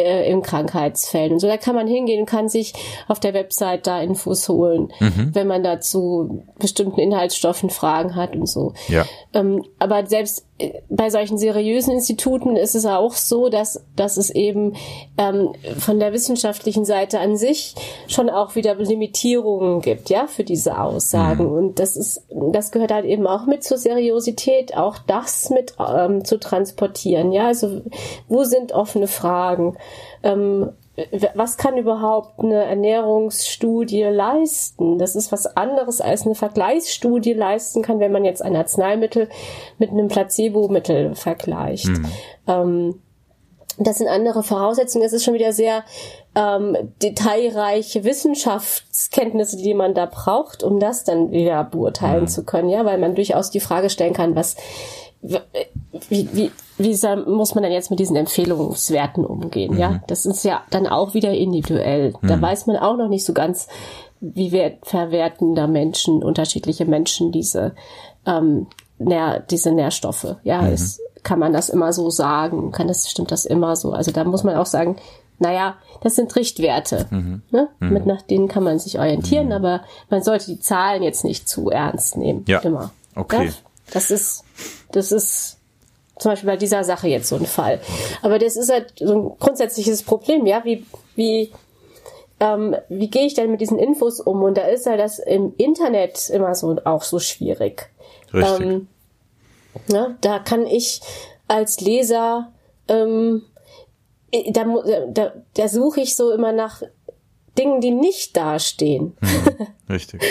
äh, in Krankheitsfällen und so. Da kann man hingehen und kann sich auf der Website da Infos holen, Mhm. wenn man dazu bestimmten Inhaltsstoffen Fragen hat und so. Ja. Ähm, aber selbst bei solchen seriösen Instituten ist es auch so, dass, dass es eben ähm, von der wissenschaftlichen Seite an sich schon auch wieder Limitierungen gibt, ja, für diese Aussagen. Mhm. Und das ist, das gehört halt eben auch mit zur Seriosität, auch das mit ähm, zu transportieren, ja. Also wo sind offene Fragen? Ähm, was kann überhaupt eine Ernährungsstudie leisten? Das ist was anderes als eine Vergleichsstudie leisten kann, wenn man jetzt ein Arzneimittel mit einem Placebo-Mittel vergleicht. Mhm. Ähm, das sind andere Voraussetzungen. Es ist schon wieder sehr ähm, detailreiche Wissenschaftskenntnisse, die man da braucht, um das dann wieder beurteilen mhm. zu können, ja, weil man durchaus die Frage stellen kann, was wie, wie, wie muss man denn jetzt mit diesen Empfehlungswerten umgehen? Mhm. Ja, das ist ja dann auch wieder individuell. Mhm. Da weiß man auch noch nicht so ganz, wie wert, verwerten da Menschen, unterschiedliche Menschen diese, ähm, Nähr, diese Nährstoffe. Ja, mhm. ist, kann man das immer so sagen? Kann das, stimmt das immer so? Also da muss man auch sagen, naja, das sind Richtwerte. Mhm. Ne? Mhm. Mit nach denen kann man sich orientieren, mhm. aber man sollte die Zahlen jetzt nicht zu ernst nehmen. Ja. Immer. Okay. Ja? Das ist, das ist zum Beispiel bei dieser Sache jetzt so ein Fall. Aber das ist halt so ein grundsätzliches Problem, ja, wie, wie, ähm, wie gehe ich denn mit diesen Infos um? Und da ist halt das im Internet immer so auch so schwierig. Richtig. Ähm, ne, da kann ich als Leser, ähm, da, da, da suche ich so immer nach Dingen, die nicht dastehen. Hm, *laughs* richtig.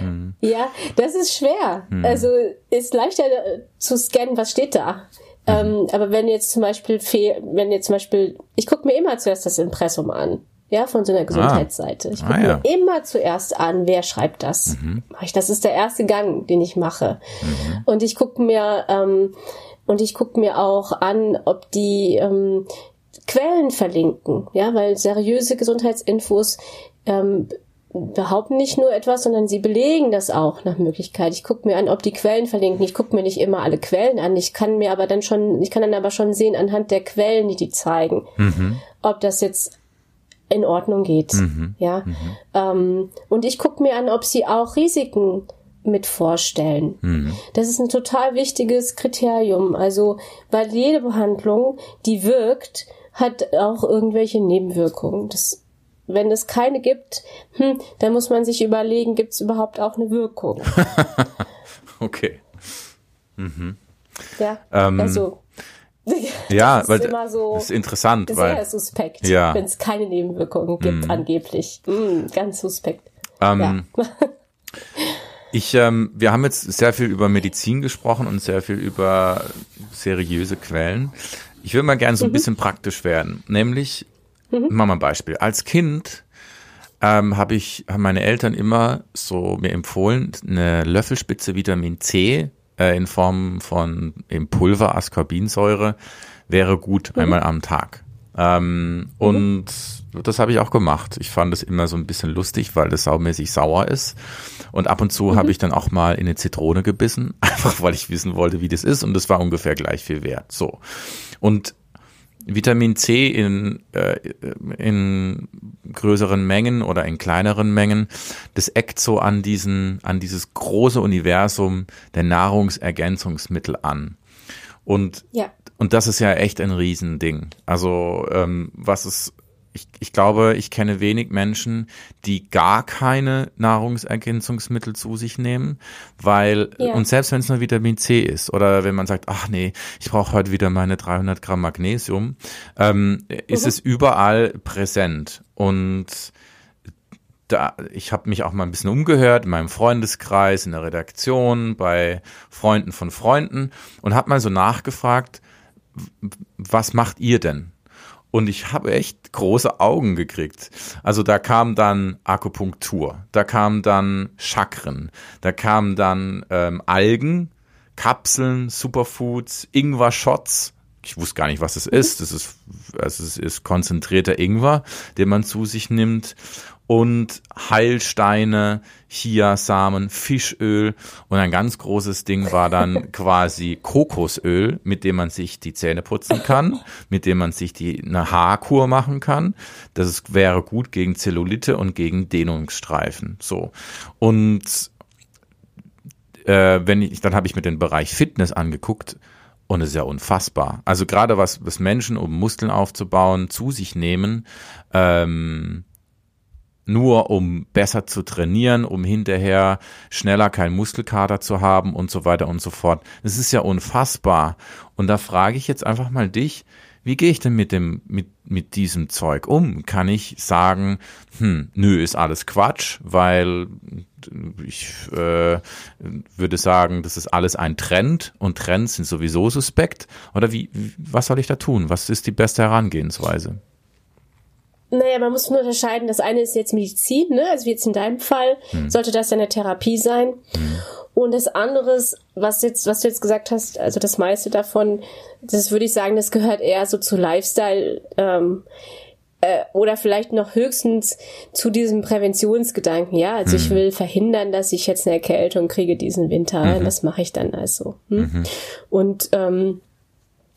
Mhm. Ja, das ist schwer. Mhm. Also ist leichter äh, zu scannen, was steht da. Mhm. Ähm, aber wenn jetzt zum Beispiel, wenn jetzt zum Beispiel, ich gucke mir immer zuerst das Impressum an. Ja, von so einer ah. Gesundheitsseite. Ich gucke ah, ja. mir immer zuerst an, wer schreibt das. Mhm. Das ist der erste Gang, den ich mache. Mhm. Und ich gucke mir ähm, und ich gucke mir auch an, ob die ähm, Quellen verlinken, ja, weil seriöse Gesundheitsinfos ähm, behaupten nicht nur etwas, sondern sie belegen das auch nach Möglichkeit. Ich gucke mir an, ob die Quellen verlinken. Ich gucke mir nicht immer alle Quellen an. Ich kann mir aber dann schon, ich kann dann aber schon sehen anhand der Quellen, die die zeigen, mhm. ob das jetzt in Ordnung geht. Mhm. Ja. Mhm. Ähm, und ich gucke mir an, ob sie auch Risiken mit vorstellen. Mhm. Das ist ein total wichtiges Kriterium. Also, weil jede Behandlung, die wirkt, hat auch irgendwelche Nebenwirkungen. Das wenn es keine gibt, hm, dann muss man sich überlegen, gibt es überhaupt auch eine Wirkung? *laughs* okay. Mhm. Ja, ähm, also *laughs* ja, das weil ist immer so ist interessant, sehr weil suspekt, ja. wenn es keine Nebenwirkungen gibt, mm. angeblich. Mm, ganz suspekt. Ähm, ja. *laughs* ich, ähm, wir haben jetzt sehr viel über Medizin gesprochen und sehr viel über seriöse Quellen. Ich würde mal gerne so ein mhm. bisschen praktisch werden, nämlich Mhm. Mach mal ein Beispiel. Als Kind ähm, habe ich, haben meine Eltern immer so mir empfohlen, eine Löffelspitze Vitamin C äh, in Form von im Pulver Ascorbinsäure wäre gut mhm. einmal am Tag. Ähm, mhm. Und das habe ich auch gemacht. Ich fand es immer so ein bisschen lustig, weil das saumäßig sauer ist. Und ab und zu mhm. habe ich dann auch mal in eine Zitrone gebissen, *laughs* einfach weil ich wissen wollte, wie das ist. Und das war ungefähr gleich viel wert. So. Und Vitamin C in, äh, in größeren Mengen oder in kleineren Mengen, das eckt so an diesen, an dieses große Universum der Nahrungsergänzungsmittel an. Und, ja. und das ist ja echt ein Riesending. Also, ähm, was es ich, ich glaube, ich kenne wenig Menschen, die gar keine Nahrungsergänzungsmittel zu sich nehmen, weil, ja. und selbst wenn es nur Vitamin C ist oder wenn man sagt, ach nee, ich brauche heute wieder meine 300 Gramm Magnesium, ähm, mhm. ist es überall präsent und da, ich habe mich auch mal ein bisschen umgehört in meinem Freundeskreis, in der Redaktion, bei Freunden von Freunden und habe mal so nachgefragt, was macht ihr denn? Und ich habe echt große Augen gekriegt. Also da kam dann Akupunktur, da kam dann Chakren, da kam dann ähm, Algen, Kapseln, Superfoods, Ingwer-Shots. Ich wusste gar nicht, was es ist. Das ist, also es ist konzentrierter Ingwer, den man zu sich nimmt und Heilsteine, Chiasamen, Fischöl und ein ganz großes Ding war dann *laughs* quasi Kokosöl, mit dem man sich die Zähne putzen kann, mit dem man sich die eine Haarkur machen kann. Das ist, wäre gut gegen Zellulite und gegen Dehnungsstreifen. So und äh, wenn ich, dann habe ich mir den Bereich Fitness angeguckt Und es ist ja unfassbar. Also gerade was, was Menschen, um Muskeln aufzubauen, zu sich nehmen, ähm, nur um besser zu trainieren, um hinterher schneller keinen Muskelkater zu haben und so weiter und so fort. Das ist ja unfassbar. Und da frage ich jetzt einfach mal dich, wie gehe ich denn mit dem, mit, mit diesem Zeug um? Kann ich sagen, hm, nö, ist alles Quatsch, weil ich äh, würde sagen, das ist alles ein Trend und Trends sind sowieso suspekt. Oder wie, was soll ich da tun? Was ist die beste Herangehensweise? Naja, man muss nur unterscheiden, das eine ist jetzt Medizin, ne? also wie jetzt in deinem Fall, hm. sollte das ja eine Therapie sein. Hm. Und das andere, was jetzt, was du jetzt gesagt hast, also das meiste davon, das würde ich sagen, das gehört eher so zu Lifestyle ähm, äh, oder vielleicht noch höchstens zu diesem Präventionsgedanken. Ja, also mhm. ich will verhindern, dass ich jetzt eine Erkältung kriege diesen Winter. Mhm. Das mache ich dann also. Hm? Mhm. Und ähm,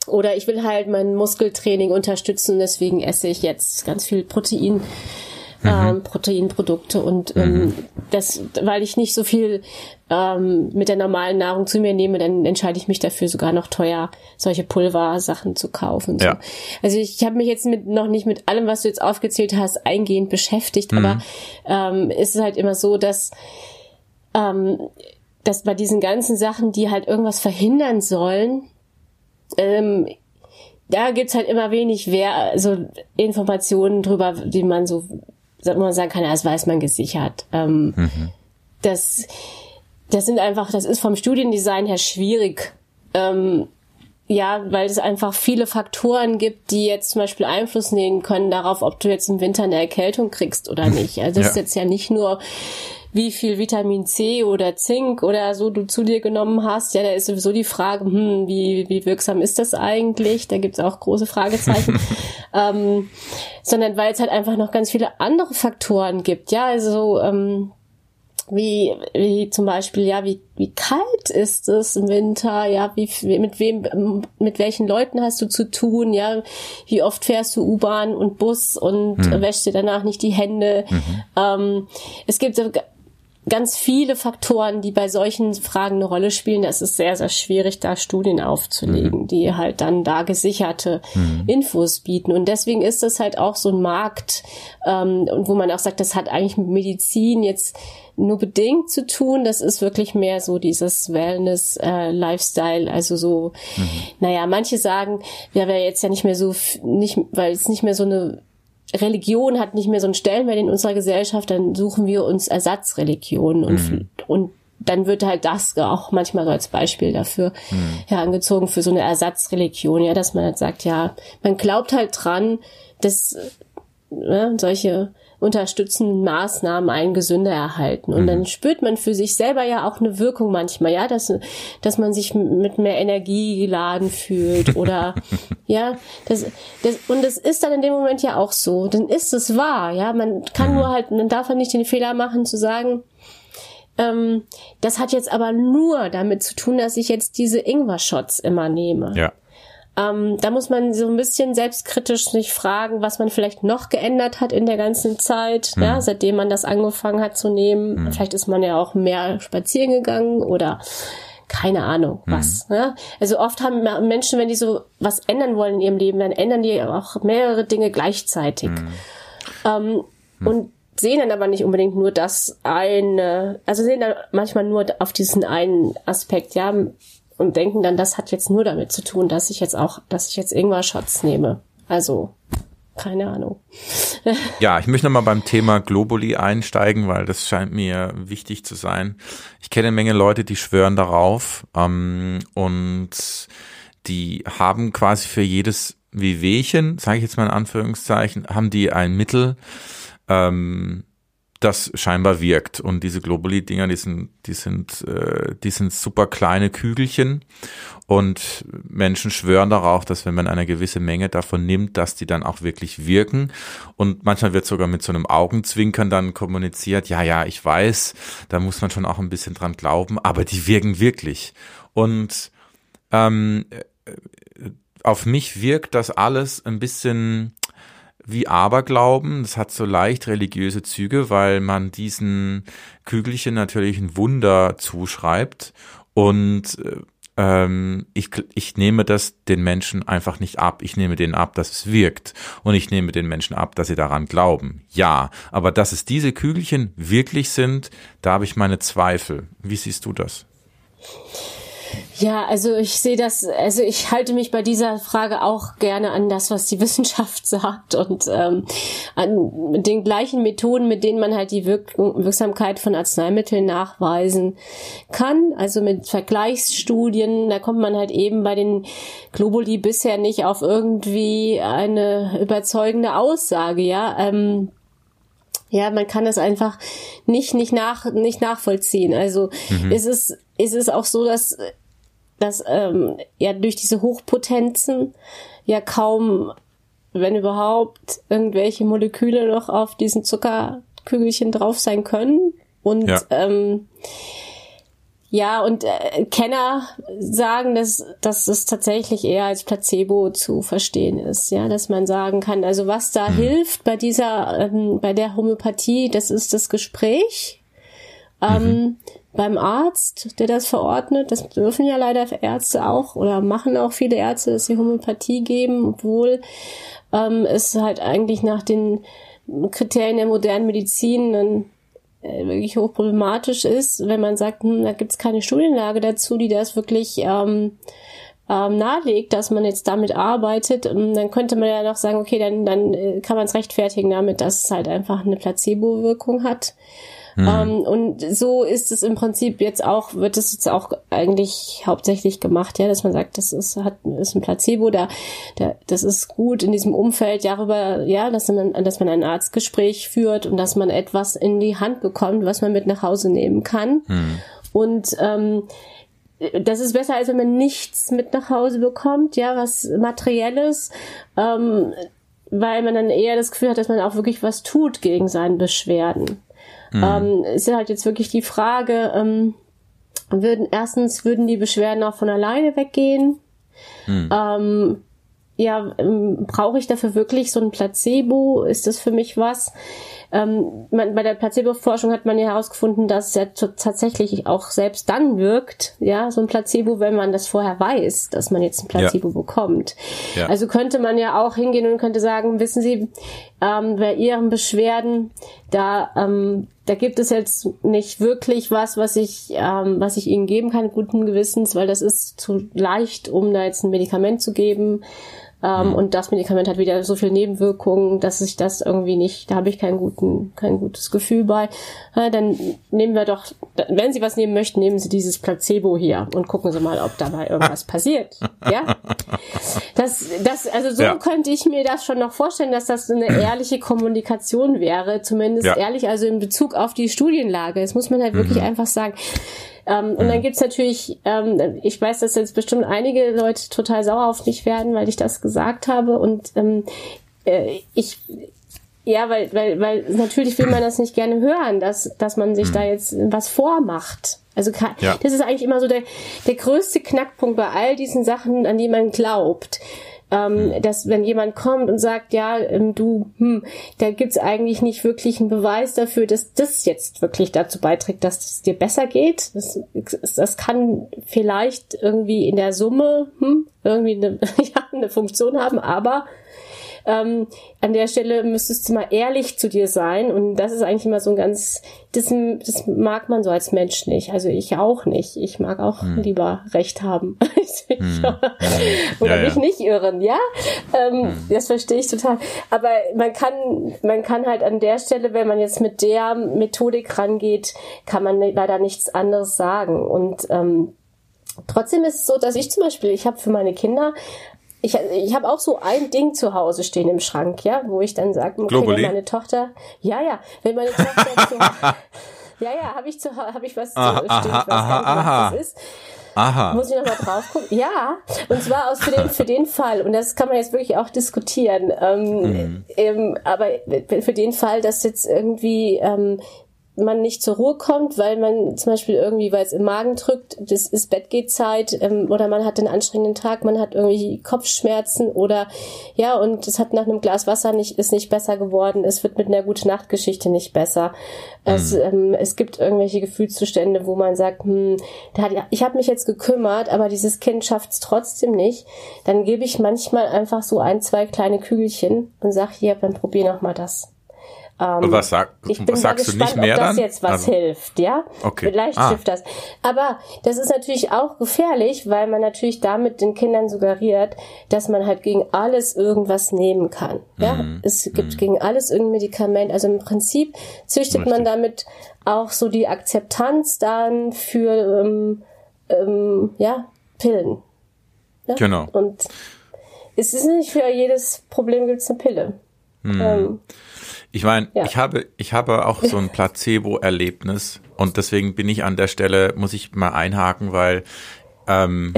oder ich will halt mein Muskeltraining unterstützen, deswegen esse ich jetzt ganz viel Protein. Mhm. Ähm, Proteinprodukte und ähm, mhm. das, weil ich nicht so viel ähm, mit der normalen Nahrung zu mir nehme, dann entscheide ich mich dafür sogar noch teuer solche Pulversachen zu kaufen. So. Ja. Also ich habe mich jetzt mit noch nicht mit allem, was du jetzt aufgezählt hast, eingehend beschäftigt, mhm. aber ähm, ist es halt immer so, dass ähm, dass bei diesen ganzen Sachen, die halt irgendwas verhindern sollen, ähm, da gibt's halt immer wenig wer also Informationen drüber, die man so man sagen kann, das weiß man gesichert. Ähm, mhm. Das das sind einfach, das ist vom Studiendesign her schwierig. Ähm, ja, weil es einfach viele Faktoren gibt, die jetzt zum Beispiel Einfluss nehmen können darauf, ob du jetzt im Winter eine Erkältung kriegst oder *laughs* nicht. Also das ja. ist jetzt ja nicht nur wie viel Vitamin C oder Zink oder so du zu dir genommen hast. Ja, da ist sowieso die Frage, hm, wie, wie wirksam ist das eigentlich? Da gibt's auch große Fragezeichen. *laughs* ähm, sondern weil es halt einfach noch ganz viele andere Faktoren gibt. Ja, also ähm, wie, wie zum Beispiel, ja, wie, wie kalt ist es im Winter, ja, wie, mit wem, mit welchen Leuten hast du zu tun, ja, wie oft fährst du U-Bahn und Bus und mhm. wäschst dir danach nicht die Hände. Mhm. Ähm, es gibt ganz viele Faktoren, die bei solchen Fragen eine Rolle spielen. Das ist sehr, sehr schwierig, da Studien aufzulegen, mhm. die halt dann da gesicherte mhm. Infos bieten. Und deswegen ist das halt auch so ein Markt, ähm, wo man auch sagt, das hat eigentlich mit Medizin jetzt nur bedingt zu tun. Das ist wirklich mehr so dieses Wellness, äh, Lifestyle. Also so, mhm. naja, manche sagen, ja, wäre jetzt ja nicht mehr so, nicht, weil es nicht mehr so eine Religion hat nicht mehr so einen Stellenwert in unserer Gesellschaft, dann suchen wir uns Ersatzreligionen und, mhm. und dann wird halt das auch manchmal so als Beispiel dafür mhm. herangezogen für so eine Ersatzreligion, ja, dass man halt sagt, ja, man glaubt halt dran, dass ne, solche unterstützenden Maßnahmen einen gesünder erhalten. Und mhm. dann spürt man für sich selber ja auch eine Wirkung manchmal, ja, dass, dass man sich mit mehr Energie geladen fühlt oder, *laughs* ja, das, das, und das ist dann in dem Moment ja auch so. Dann ist es wahr, ja. Man kann mhm. nur halt, man darf halt nicht den Fehler machen zu sagen, ähm, das hat jetzt aber nur damit zu tun, dass ich jetzt diese Ingwer-Shots immer nehme. Ja. Ähm, da muss man so ein bisschen selbstkritisch sich fragen, was man vielleicht noch geändert hat in der ganzen Zeit, mhm. ja, seitdem man das angefangen hat zu nehmen. Mhm. Vielleicht ist man ja auch mehr spazieren gegangen oder keine Ahnung mhm. was. Mhm. Ne? Also oft haben Menschen, wenn die so was ändern wollen in ihrem Leben, dann ändern die auch mehrere Dinge gleichzeitig. Mhm. Ähm, mhm. und sehen dann aber nicht unbedingt nur das eine, also sehen dann manchmal nur auf diesen einen Aspekt, ja, und denken dann, das hat jetzt nur damit zu tun, dass ich jetzt auch, dass ich jetzt Ingwer-Shots nehme. Also, keine Ahnung. *laughs* ja, ich möchte nochmal beim Thema Globuli einsteigen, weil das scheint mir wichtig zu sein. Ich kenne eine Menge Leute, die schwören darauf ähm, und die haben quasi für jedes Wehwehchen, sage ich jetzt mal in Anführungszeichen, haben die ein Mittel, ähm, das scheinbar wirkt. Und diese Globuli-Dinger, die sind, die sind, äh, die sind super kleine Kügelchen. Und Menschen schwören darauf, dass wenn man eine gewisse Menge davon nimmt, dass die dann auch wirklich wirken. Und manchmal wird sogar mit so einem Augenzwinkern dann kommuniziert, ja, ja, ich weiß, da muss man schon auch ein bisschen dran glauben, aber die wirken wirklich. Und ähm, äh, auf mich wirkt das alles ein bisschen wie Aberglauben. Das hat so leicht religiöse Züge, weil man diesen Kügelchen natürlich ein Wunder zuschreibt. Und äh, ähm, ich, ich nehme das den Menschen einfach nicht ab. Ich nehme denen ab, dass es wirkt. Und ich nehme den Menschen ab, dass sie daran glauben. Ja, aber dass es diese Kügelchen wirklich sind, da habe ich meine Zweifel. Wie siehst du das? Ja, also ich sehe das, also ich halte mich bei dieser Frage auch gerne an das, was die *laughs* Wissenschaft sagt und ähm, an den gleichen Methoden, mit denen man halt die Wirk Wirksamkeit von Arzneimitteln nachweisen kann. Also mit Vergleichsstudien, da kommt man halt eben bei den Globuli bisher nicht auf irgendwie eine überzeugende Aussage, ja. Ähm, ja, man kann das einfach nicht, nicht nach, nicht nachvollziehen. Also mhm. ist es, ist es auch so, dass, dass, ähm, ja, durch diese Hochpotenzen ja kaum, wenn überhaupt, irgendwelche Moleküle noch auf diesen Zuckerkügelchen drauf sein können. Und, ja. ähm, ja, und äh, Kenner sagen, dass, dass es tatsächlich eher als Placebo zu verstehen ist, ja, dass man sagen kann, also was da hm. hilft bei dieser, ähm, bei der Homöopathie, das ist das Gespräch ähm, mhm. beim Arzt, der das verordnet. Das dürfen ja leider Ärzte auch oder machen auch viele Ärzte, dass sie Homöopathie geben, obwohl ähm, es halt eigentlich nach den Kriterien der modernen Medizin dann wirklich hochproblematisch ist, wenn man sagt, hm, da gibt es keine Studienlage dazu, die das wirklich ähm, ähm, nahelegt, dass man jetzt damit arbeitet, dann könnte man ja noch sagen, okay, dann, dann äh, kann man es rechtfertigen damit, dass es halt einfach eine Placebo-Wirkung hat. Mhm. Ähm, und so ist es im Prinzip jetzt auch, wird es jetzt auch eigentlich hauptsächlich gemacht, ja, dass man sagt, das ist, hat, ist ein Placebo, da, da, das ist gut in diesem Umfeld darüber, ja, dass man, dass man ein Arztgespräch führt und dass man etwas in die Hand bekommt, was man mit nach Hause nehmen kann. Mhm. Und ähm, das ist besser, als wenn man nichts mit nach Hause bekommt, ja, was Materielles, ähm, weil man dann eher das Gefühl hat, dass man auch wirklich was tut gegen seine Beschwerden. Mhm. Ähm, ist halt jetzt wirklich die Frage, ähm, würden, erstens würden die Beschwerden auch von alleine weggehen? Mhm. Ähm, ja, ähm, brauche ich dafür wirklich so ein Placebo? Ist das für mich was? Ähm, man, bei der Placebo-Forschung hat man ja herausgefunden, dass es ja tatsächlich auch selbst dann wirkt, ja, so ein Placebo, wenn man das vorher weiß, dass man jetzt ein Placebo ja. bekommt. Ja. Also könnte man ja auch hingehen und könnte sagen, wissen Sie, ähm, bei Ihren Beschwerden, da, ähm, da gibt es jetzt nicht wirklich was, was ich, ähm, was ich Ihnen geben kann, guten Gewissens, weil das ist zu leicht, um da jetzt ein Medikament zu geben. Ähm, mhm. Und das Medikament hat wieder so viel Nebenwirkungen, dass ich das irgendwie nicht, da habe ich kein, guten, kein gutes Gefühl bei. Ja, dann nehmen wir doch, wenn Sie was nehmen möchten, nehmen Sie dieses Placebo hier und gucken Sie mal, ob dabei irgendwas *laughs* passiert. Ja? Das, das, also so ja. könnte ich mir das schon noch vorstellen, dass das eine ehrliche Kommunikation wäre, zumindest ja. ehrlich, also in Bezug auf die Studienlage. Das muss man halt wirklich mhm. einfach sagen. Ähm, und dann mhm. gibt's natürlich, ähm, ich weiß, dass jetzt bestimmt einige Leute total sauer auf mich werden, weil ich das gesagt habe. Und ähm, äh, ich ja, weil, weil, weil natürlich will man das nicht gerne hören, dass, dass man sich mhm. da jetzt was vormacht. Also ja. das ist eigentlich immer so der, der größte Knackpunkt bei all diesen Sachen, an die man glaubt ähm, hm. dass wenn jemand kommt und sagt, ja, ähm, du, hm, da gibt's eigentlich nicht wirklich einen Beweis dafür, dass das jetzt wirklich dazu beiträgt, dass es dir besser geht. Das, das kann vielleicht irgendwie in der Summe hm, irgendwie eine, *laughs* ja, eine Funktion haben, aber ähm, an der Stelle müsstest du mal ehrlich zu dir sein. Und das ist eigentlich immer so ein ganz, das, das mag man so als Mensch nicht. Also ich auch nicht. Ich mag auch hm. lieber Recht haben. *laughs* hm. Oder ja, mich ja. nicht irren, ja? Ähm, hm. Das verstehe ich total. Aber man kann, man kann halt an der Stelle, wenn man jetzt mit der Methodik rangeht, kann man leider nichts anderes sagen. Und ähm, Trotzdem ist es so, dass ich zum Beispiel, ich habe für meine Kinder ich, ich habe auch so ein Ding zu Hause stehen im Schrank, ja, wo ich dann sage, okay, Globally? wenn meine Tochter, ja, ja, wenn meine Tochter, zu, *laughs* *laughs* ja, ja, habe ich zu, habe ich was aha, zu stehen, aha, was aha, aha. das ist. Aha. Muss ich nochmal drauf gucken? Ja, und zwar aus für den, für den Fall, und das kann man jetzt wirklich auch diskutieren, ähm, mhm. ähm, aber für den Fall, dass jetzt irgendwie ähm, man nicht zur Ruhe kommt, weil man zum Beispiel irgendwie, weil es im Magen drückt, das ist Bettgehzeit ähm, oder man hat einen anstrengenden Tag, man hat irgendwie Kopfschmerzen oder ja und es hat nach einem Glas Wasser nicht ist nicht besser geworden, es wird mit einer gute Nachtgeschichte nicht besser. Es, mhm. ähm, es gibt irgendwelche Gefühlszustände, wo man sagt, hm, hat, ich habe mich jetzt gekümmert, aber dieses Kind schafft es trotzdem nicht. Dann gebe ich manchmal einfach so ein, zwei kleine Kügelchen und sag hier, dann probier noch mal das. Ähm, und was, sag, ich bin was sagst gespannt, du nicht mehr ob das dann? jetzt was also, hilft, ja? Okay. Vielleicht ah. hilft das. Aber das ist natürlich auch gefährlich, weil man natürlich damit den Kindern suggeriert, dass man halt gegen alles irgendwas nehmen kann. Ja, mm. es gibt mm. gegen alles irgendein Medikament. Also im Prinzip züchtet Richtig. man damit auch so die Akzeptanz dann für ähm, ähm, ja Pillen. Ja? Genau. Und es ist nicht für jedes Problem gibt's eine Pille. Mm. Ähm, ich meine, ja. ich habe, ich habe auch so ein Placebo-Erlebnis und deswegen bin ich an der Stelle, muss ich mal einhaken, weil ähm,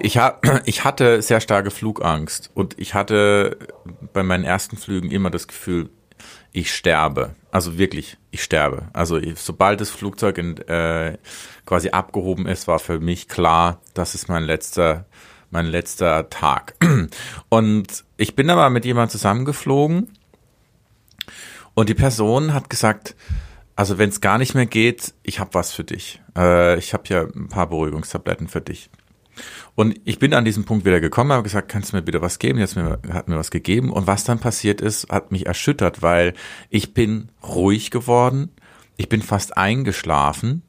ich, ha *clears throat* ich hatte sehr starke Flugangst und ich hatte bei meinen ersten Flügen immer das Gefühl, ich sterbe. Also wirklich, ich sterbe. Also sobald das Flugzeug in, äh, quasi abgehoben ist, war für mich klar, das ist mein letzter, mein letzter Tag. *clears throat* Und ich bin aber mit jemandem zusammengeflogen und die Person hat gesagt, also wenn es gar nicht mehr geht, ich habe was für dich. Äh, ich habe ja ein paar Beruhigungstabletten für dich. Und ich bin an diesem Punkt wieder gekommen, habe gesagt, kannst du mir bitte was geben? Jetzt hat mir was gegeben. Und was dann passiert ist, hat mich erschüttert, weil ich bin ruhig geworden. Ich bin fast eingeschlafen.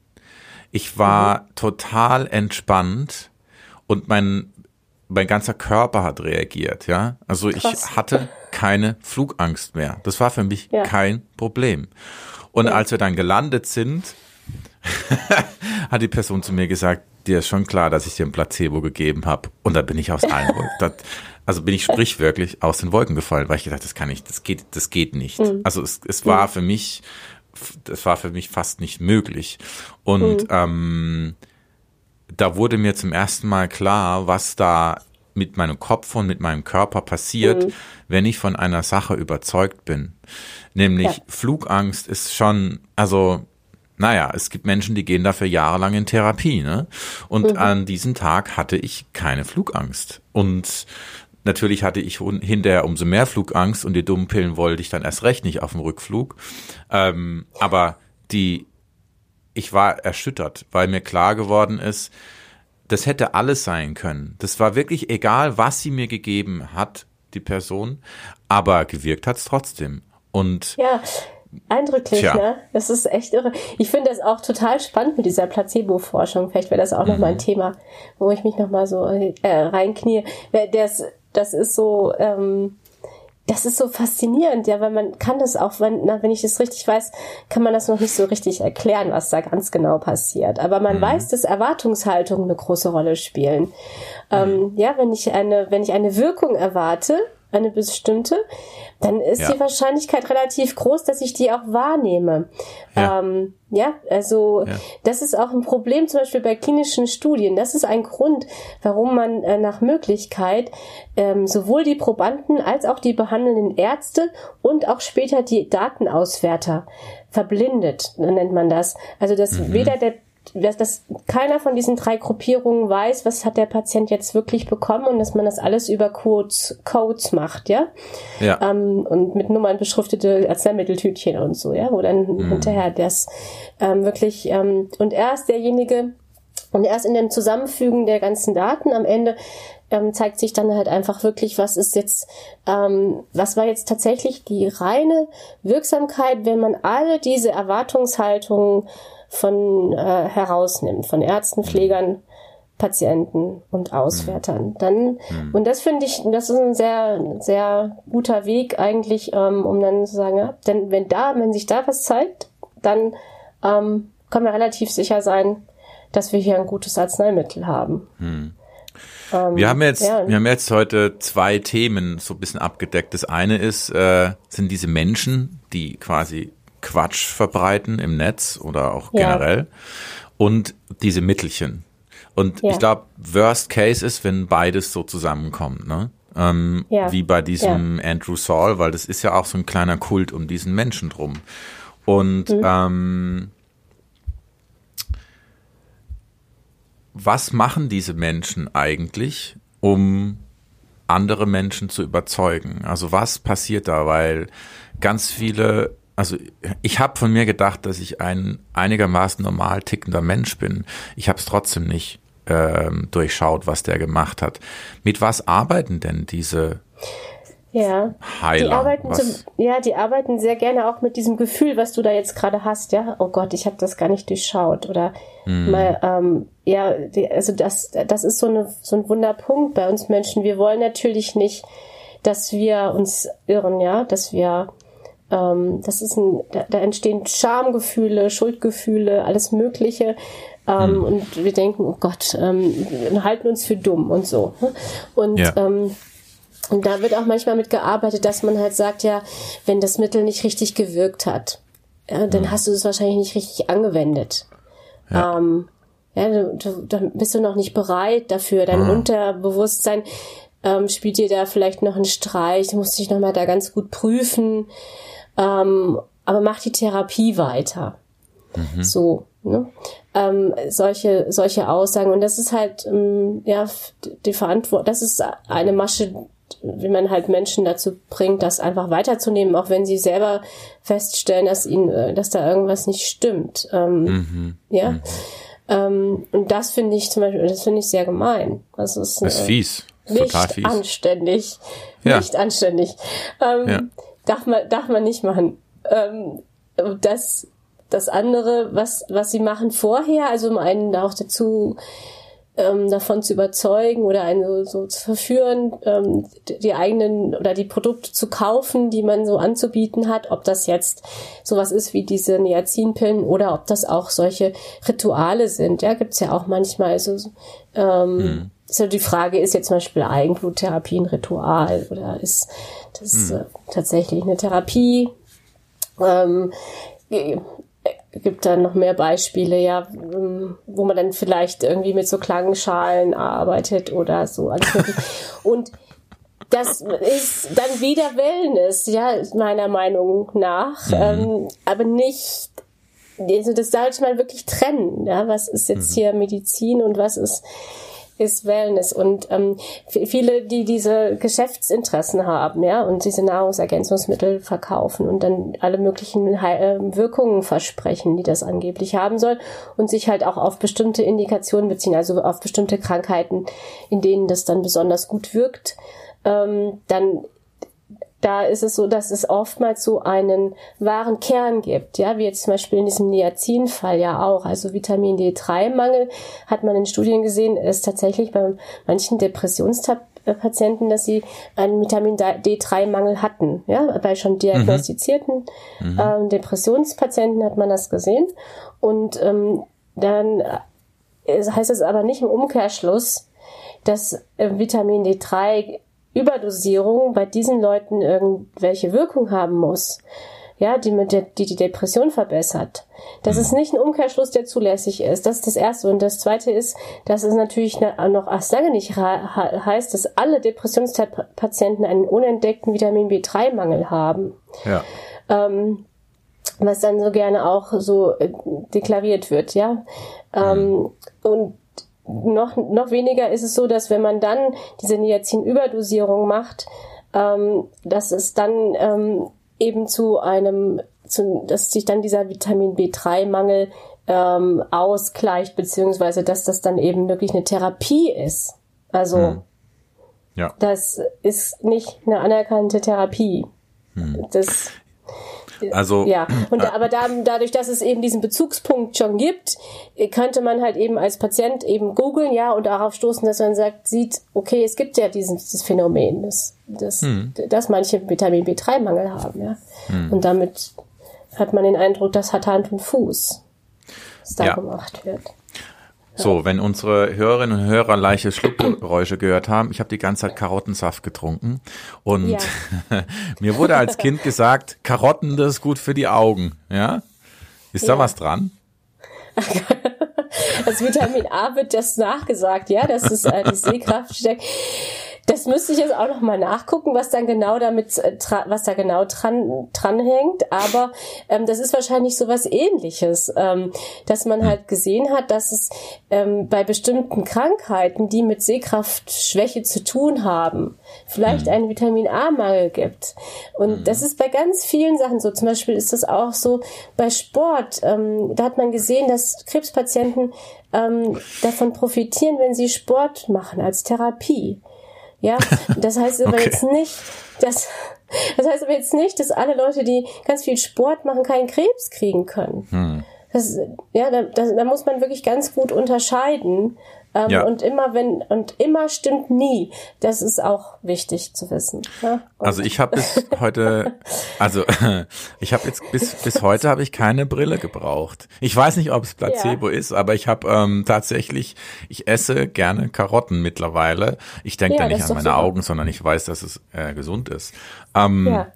Ich war mhm. total entspannt und mein, mein ganzer Körper hat reagiert, ja. Also Krass. ich hatte keine Flugangst mehr. Das war für mich ja. kein Problem. Und ja. als wir dann gelandet sind, *laughs* hat die Person zu mir gesagt, dir ist schon klar, dass ich dir ein Placebo gegeben habe. Und da bin ich aus allen Wolken, *laughs* also bin ich sprichwörtlich aus den Wolken gefallen, weil ich gedacht, das kann ich, das geht, das geht nicht. Mhm. Also es, es war mhm. für mich, das war für mich fast nicht möglich. Und mhm. ähm, da wurde mir zum ersten Mal klar, was da mit meinem Kopf und mit meinem Körper passiert, mhm. wenn ich von einer Sache überzeugt bin. Nämlich ja. Flugangst ist schon, also naja, es gibt Menschen, die gehen dafür jahrelang in Therapie, ne? Und mhm. an diesem Tag hatte ich keine Flugangst. Und natürlich hatte ich hinterher umso mehr Flugangst und die dummen Pillen wollte ich dann erst recht nicht auf dem Rückflug. Ähm, aber die, ich war erschüttert, weil mir klar geworden ist, das hätte alles sein können. Das war wirklich egal, was sie mir gegeben hat, die Person, aber gewirkt hat es trotzdem. Und ja, eindrücklich, tja. ne? Das ist echt irre. Ich finde das auch total spannend mit dieser Placebo-Forschung. Vielleicht wäre das auch mhm. noch mal ein. Thema, wo ich mich noch mal so äh, reinknie. Das, das ist so, ähm, das ist so faszinierend, ja, weil man kann das auch, wenn, na, wenn ich es richtig weiß, kann man das noch nicht so richtig erklären, was da ganz genau passiert. Aber man mhm. weiß, dass Erwartungshaltungen eine große Rolle spielen. Ähm, mhm. Ähm, ja, wenn ich eine, wenn ich eine Wirkung erwarte, eine bestimmte, dann ist ja. die Wahrscheinlichkeit relativ groß, dass ich die auch wahrnehme. Ja, ähm, ja also ja. das ist auch ein Problem zum Beispiel bei klinischen Studien. Das ist ein Grund, warum man äh, nach Möglichkeit ähm, sowohl die Probanden als auch die behandelnden Ärzte und auch später die Datenauswerter verblindet, nennt man das. Also dass mhm. weder der dass, dass keiner von diesen drei Gruppierungen weiß, was hat der Patient jetzt wirklich bekommen und dass man das alles über Codes, Codes macht, ja. ja. Ähm, und mit Nummern beschriftete Arzneimitteltütchen und so, ja, wo dann mhm. hinterher das ähm, wirklich ähm, und er ist derjenige und erst in dem Zusammenfügen der ganzen Daten am Ende ähm, zeigt sich dann halt einfach wirklich, was ist jetzt, ähm, was war jetzt tatsächlich die reine Wirksamkeit, wenn man alle diese Erwartungshaltungen von äh, herausnimmt, von Ärzten, Pflegern, Patienten und Auswertern. Dann mhm. und das finde ich, das ist ein sehr sehr guter Weg eigentlich, ähm, um dann zu sagen, ja, denn wenn da, wenn sich da was zeigt, dann ähm, können wir relativ sicher sein, dass wir hier ein gutes Arzneimittel haben. Mhm. Ähm, wir haben jetzt, ja. wir haben jetzt heute zwei Themen so ein bisschen abgedeckt. Das eine ist, äh, sind diese Menschen, die quasi Quatsch verbreiten im Netz oder auch ja. generell und diese Mittelchen. Und ja. ich glaube, Worst Case ist, wenn beides so zusammenkommt, ne? Ähm, ja. Wie bei diesem Andrew Saul, weil das ist ja auch so ein kleiner Kult um diesen Menschen drum. Und mhm. ähm, was machen diese Menschen eigentlich, um andere Menschen zu überzeugen? Also was passiert da? Weil ganz viele, also ich habe von mir gedacht, dass ich ein einigermaßen normal tickender Mensch bin. Ich habe es trotzdem nicht ähm, durchschaut, was der gemacht hat. Mit was arbeiten denn diese ja. Heiler? Die arbeiten zum, ja, die arbeiten sehr gerne auch mit diesem Gefühl, was du da jetzt gerade hast, ja. Oh Gott, ich habe das gar nicht durchschaut oder hm. mal, ähm, ja, die, also das, das ist so, eine, so ein Wunderpunkt bei uns Menschen. Wir wollen natürlich nicht, dass wir uns irren, ja, dass wir ähm, das ist ein, da, da entstehen Schamgefühle, Schuldgefühle, alles Mögliche. Ähm, hm. Und wir denken, oh Gott, ähm, wir halten uns für dumm und so. Ne? Und ja. ähm, und da wird auch manchmal mit gearbeitet, dass man halt sagt, ja, wenn das Mittel nicht richtig gewirkt hat, ja, dann hm. hast du es wahrscheinlich nicht richtig angewendet. Ja. Ähm, ja, dann bist du noch nicht bereit dafür. Dein mhm. Unterbewusstsein ähm, spielt dir da vielleicht noch einen Streich, du musst dich nochmal da ganz gut prüfen. Ähm, aber mach die Therapie weiter. Mhm. So, ne? Ähm, solche, solche Aussagen. Und das ist halt, ähm, ja, die Verantwortung, das ist eine Masche, wie man halt Menschen dazu bringt, das einfach weiterzunehmen, auch wenn sie selber feststellen, dass ihnen, äh, dass da irgendwas nicht stimmt. Ähm, mhm. Ja. Mhm. Ähm, und das finde ich zum Beispiel, das finde ich sehr gemein. Das ist, das ist äh, fies. Nicht fies. anständig. Ja. Nicht anständig. Ähm, ja. Darf man, darf man nicht machen. Ähm, das, das andere, was, was sie machen vorher, also um einen auch dazu ähm, davon zu überzeugen oder einen so, so zu verführen, ähm, die eigenen oder die Produkte zu kaufen, die man so anzubieten hat, ob das jetzt sowas ist wie diese Niacinpillen oder ob das auch solche Rituale sind. Ja, gibt's ja auch manchmal so ähm, mhm. Ja die Frage, ist jetzt zum Beispiel Eigenbluttherapie ein Ritual oder ist das mhm. äh, tatsächlich eine Therapie? Ähm, gibt da noch mehr Beispiele, ja, ähm, wo man dann vielleicht irgendwie mit so Klangschalen arbeitet oder so. *laughs* Und das ist dann wieder Wellness, ja, meiner Meinung nach, mhm. ähm, aber nicht, also das sollte man wirklich trennen, ja, was ist jetzt mhm. hier Medizin und was ist ist Wellness. Und ähm, viele, die diese Geschäftsinteressen haben, ja, und diese Nahrungsergänzungsmittel verkaufen und dann alle möglichen äh, Wirkungen versprechen, die das angeblich haben soll, und sich halt auch auf bestimmte Indikationen beziehen, also auf bestimmte Krankheiten, in denen das dann besonders gut wirkt, ähm, dann da ist es so, dass es oftmals so einen wahren Kern gibt, ja, wie jetzt zum Beispiel in diesem Niacin-Fall ja auch. Also Vitamin D3-Mangel hat man in Studien gesehen, ist tatsächlich bei manchen Depressionspatienten, dass sie einen Vitamin D3-Mangel hatten. Ja, bei schon diagnostizierten mhm. ähm, Depressionspatienten hat man das gesehen. Und ähm, dann äh, heißt es aber nicht im Umkehrschluss, dass äh, Vitamin D3 Überdosierung bei diesen Leuten irgendwelche Wirkung haben muss, ja, die mit der, die, die Depression verbessert. Das mhm. ist nicht ein Umkehrschluss, der zulässig ist. Das ist das Erste. Und das Zweite ist, dass es natürlich noch erst lange nicht heißt, dass alle Depressionspatienten einen unentdeckten Vitamin B3-Mangel haben. Ja. Ähm, was dann so gerne auch so äh, deklariert wird, ja. Ähm, mhm. und noch, noch weniger ist es so, dass wenn man dann diese Niacin-Überdosierung macht, ähm, dass es dann ähm, eben zu einem, zu, dass sich dann dieser Vitamin B3-Mangel ähm, ausgleicht, beziehungsweise dass das dann eben wirklich eine Therapie ist. Also hm. ja. das ist nicht eine anerkannte Therapie. Hm. Das also ja, und da, aber da, dadurch, dass es eben diesen Bezugspunkt schon gibt, könnte man halt eben als Patient eben googeln, ja, und darauf stoßen, dass man sagt, sieht, okay, es gibt ja dieses Phänomen, dass, dass, hm. dass manche Vitamin B3-Mangel haben, ja. Hm. Und damit hat man den Eindruck, das hat Hand und Fuß, was da ja. gemacht wird. So, wenn unsere Hörerinnen und Hörer leichte Schluckgeräusche gehört haben, ich habe die ganze Zeit Karottensaft getrunken und ja. *laughs* mir wurde als Kind gesagt, Karotten, das ist gut für die Augen. Ja, ist ja. da was dran? *laughs* Das Vitamin A wird das nachgesagt, ja, dass es äh, die Sehkraft steckt. Das müsste ich jetzt auch noch mal nachgucken, was dann genau damit, äh, was da genau dran dranhängt. Aber ähm, das ist wahrscheinlich so was Ähnliches, ähm, dass man halt gesehen hat, dass es ähm, bei bestimmten Krankheiten, die mit Sehkraftschwäche zu tun haben, vielleicht mhm. einen Vitamin A-Mangel gibt. Und mhm. das ist bei ganz vielen Sachen so. Zum Beispiel ist das auch so bei Sport. Ähm, da hat man gesehen, dass Krebspatienten ähm, davon profitieren, wenn sie Sport machen als Therapie. Ja, das heißt aber okay. jetzt nicht, dass das heißt aber jetzt nicht, dass alle Leute, die ganz viel Sport machen, keinen Krebs kriegen können. Hm. Das, ja, da, da, da muss man wirklich ganz gut unterscheiden. Ähm, ja. Und immer wenn und immer stimmt nie. Das ist auch wichtig zu wissen. Ja? Also ich habe bis heute, *laughs* also *laughs* ich habe jetzt bis bis heute habe ich keine Brille gebraucht. Ich weiß nicht, ob es Placebo ja. ist, aber ich habe ähm, tatsächlich, ich esse gerne Karotten mittlerweile. Ich denke da nicht an meine super. Augen, sondern ich weiß, dass es äh, gesund ist. Ähm, ja.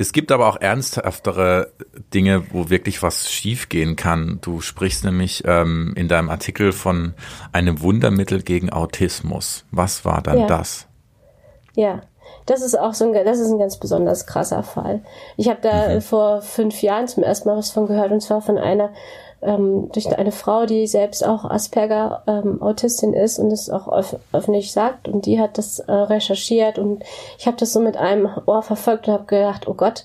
Es gibt aber auch ernsthaftere Dinge, wo wirklich was schiefgehen kann. Du sprichst nämlich ähm, in deinem Artikel von einem Wundermittel gegen Autismus. Was war dann ja. das? Ja, das ist auch so ein, das ist ein ganz besonders krasser Fall. Ich habe da mhm. vor fünf Jahren zum ersten Mal was von gehört und zwar von einer ähm, durch eine Frau, die selbst auch Asperger ähm, Autistin ist und es auch öf öffentlich sagt und die hat das äh, recherchiert und ich habe das so mit einem Ohr verfolgt und habe gedacht, oh Gott,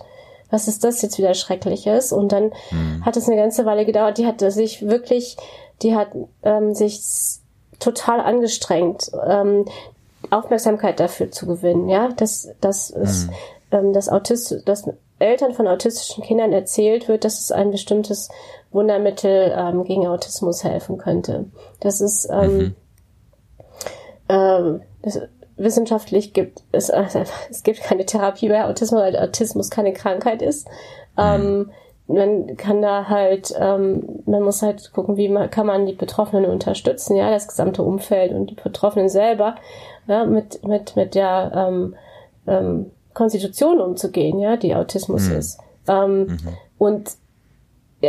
was ist das jetzt wieder Schreckliches? Und dann mhm. hat es eine ganze Weile gedauert. Die hat sich wirklich, die hat ähm, sich total angestrengt, ähm, Aufmerksamkeit dafür zu gewinnen. Ja, dass das ist, mhm. ähm, das Autist, das Eltern von autistischen Kindern erzählt wird, dass es ein bestimmtes Wundermittel ähm, gegen Autismus helfen könnte. Das ist ähm, mhm. ähm, das, wissenschaftlich gibt es also, *laughs* es gibt keine Therapie bei Autismus, weil Autismus keine Krankheit ist. Mhm. Ähm, man kann da halt, ähm, man muss halt gucken, wie man, kann man die Betroffenen unterstützen, ja, das gesamte Umfeld und die Betroffenen selber, ja, mit, mit, mit der ähm, ähm, Konstitution umzugehen, ja, die Autismus mhm. ist. Ähm, mhm. Und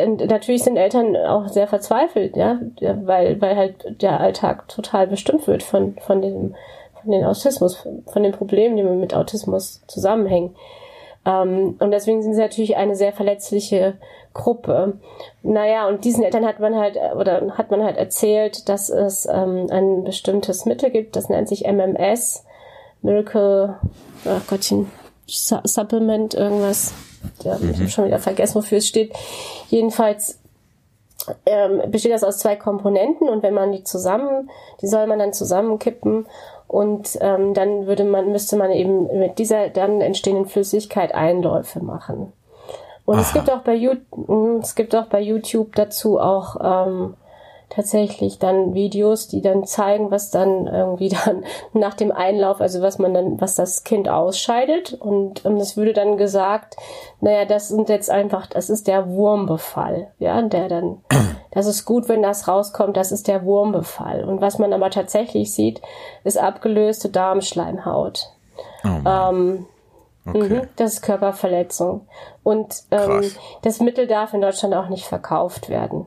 natürlich sind Eltern auch sehr verzweifelt, ja, weil, weil halt der Alltag total bestimmt wird von, von dem, von den Autismus, von den Problemen, die mit Autismus zusammenhängen. Ähm, und deswegen sind sie natürlich eine sehr verletzliche Gruppe. Naja, und diesen Eltern hat man halt, oder hat man halt erzählt, dass es ähm, ein bestimmtes Mittel gibt, das nennt sich MMS, Miracle, ach Gottchen, Supplement, irgendwas. Ja, mhm. Ich habe schon wieder vergessen, wofür es steht. Jedenfalls ähm, besteht das aus zwei Komponenten und wenn man die zusammen, die soll man dann zusammenkippen und ähm, dann würde man, müsste man eben mit dieser dann entstehenden Flüssigkeit Einläufe machen. Und Aha. es gibt auch bei YouTube, hm, es gibt auch bei YouTube dazu auch ähm, tatsächlich dann Videos, die dann zeigen, was dann irgendwie *laughs* dann nach dem Einlauf, also was man dann, was das Kind ausscheidet. Und, es würde dann gesagt, naja, das sind jetzt einfach, das ist der Wurmbefall, ja, der dann, *clears throat* das ist gut, wenn das rauskommt, das ist der Wurmbefall. Und was man aber tatsächlich sieht, ist abgelöste Darmschleimhaut. Oh ähm, Okay. Mhm, das ist Körperverletzung. Und ähm, das Mittel darf in Deutschland auch nicht verkauft werden.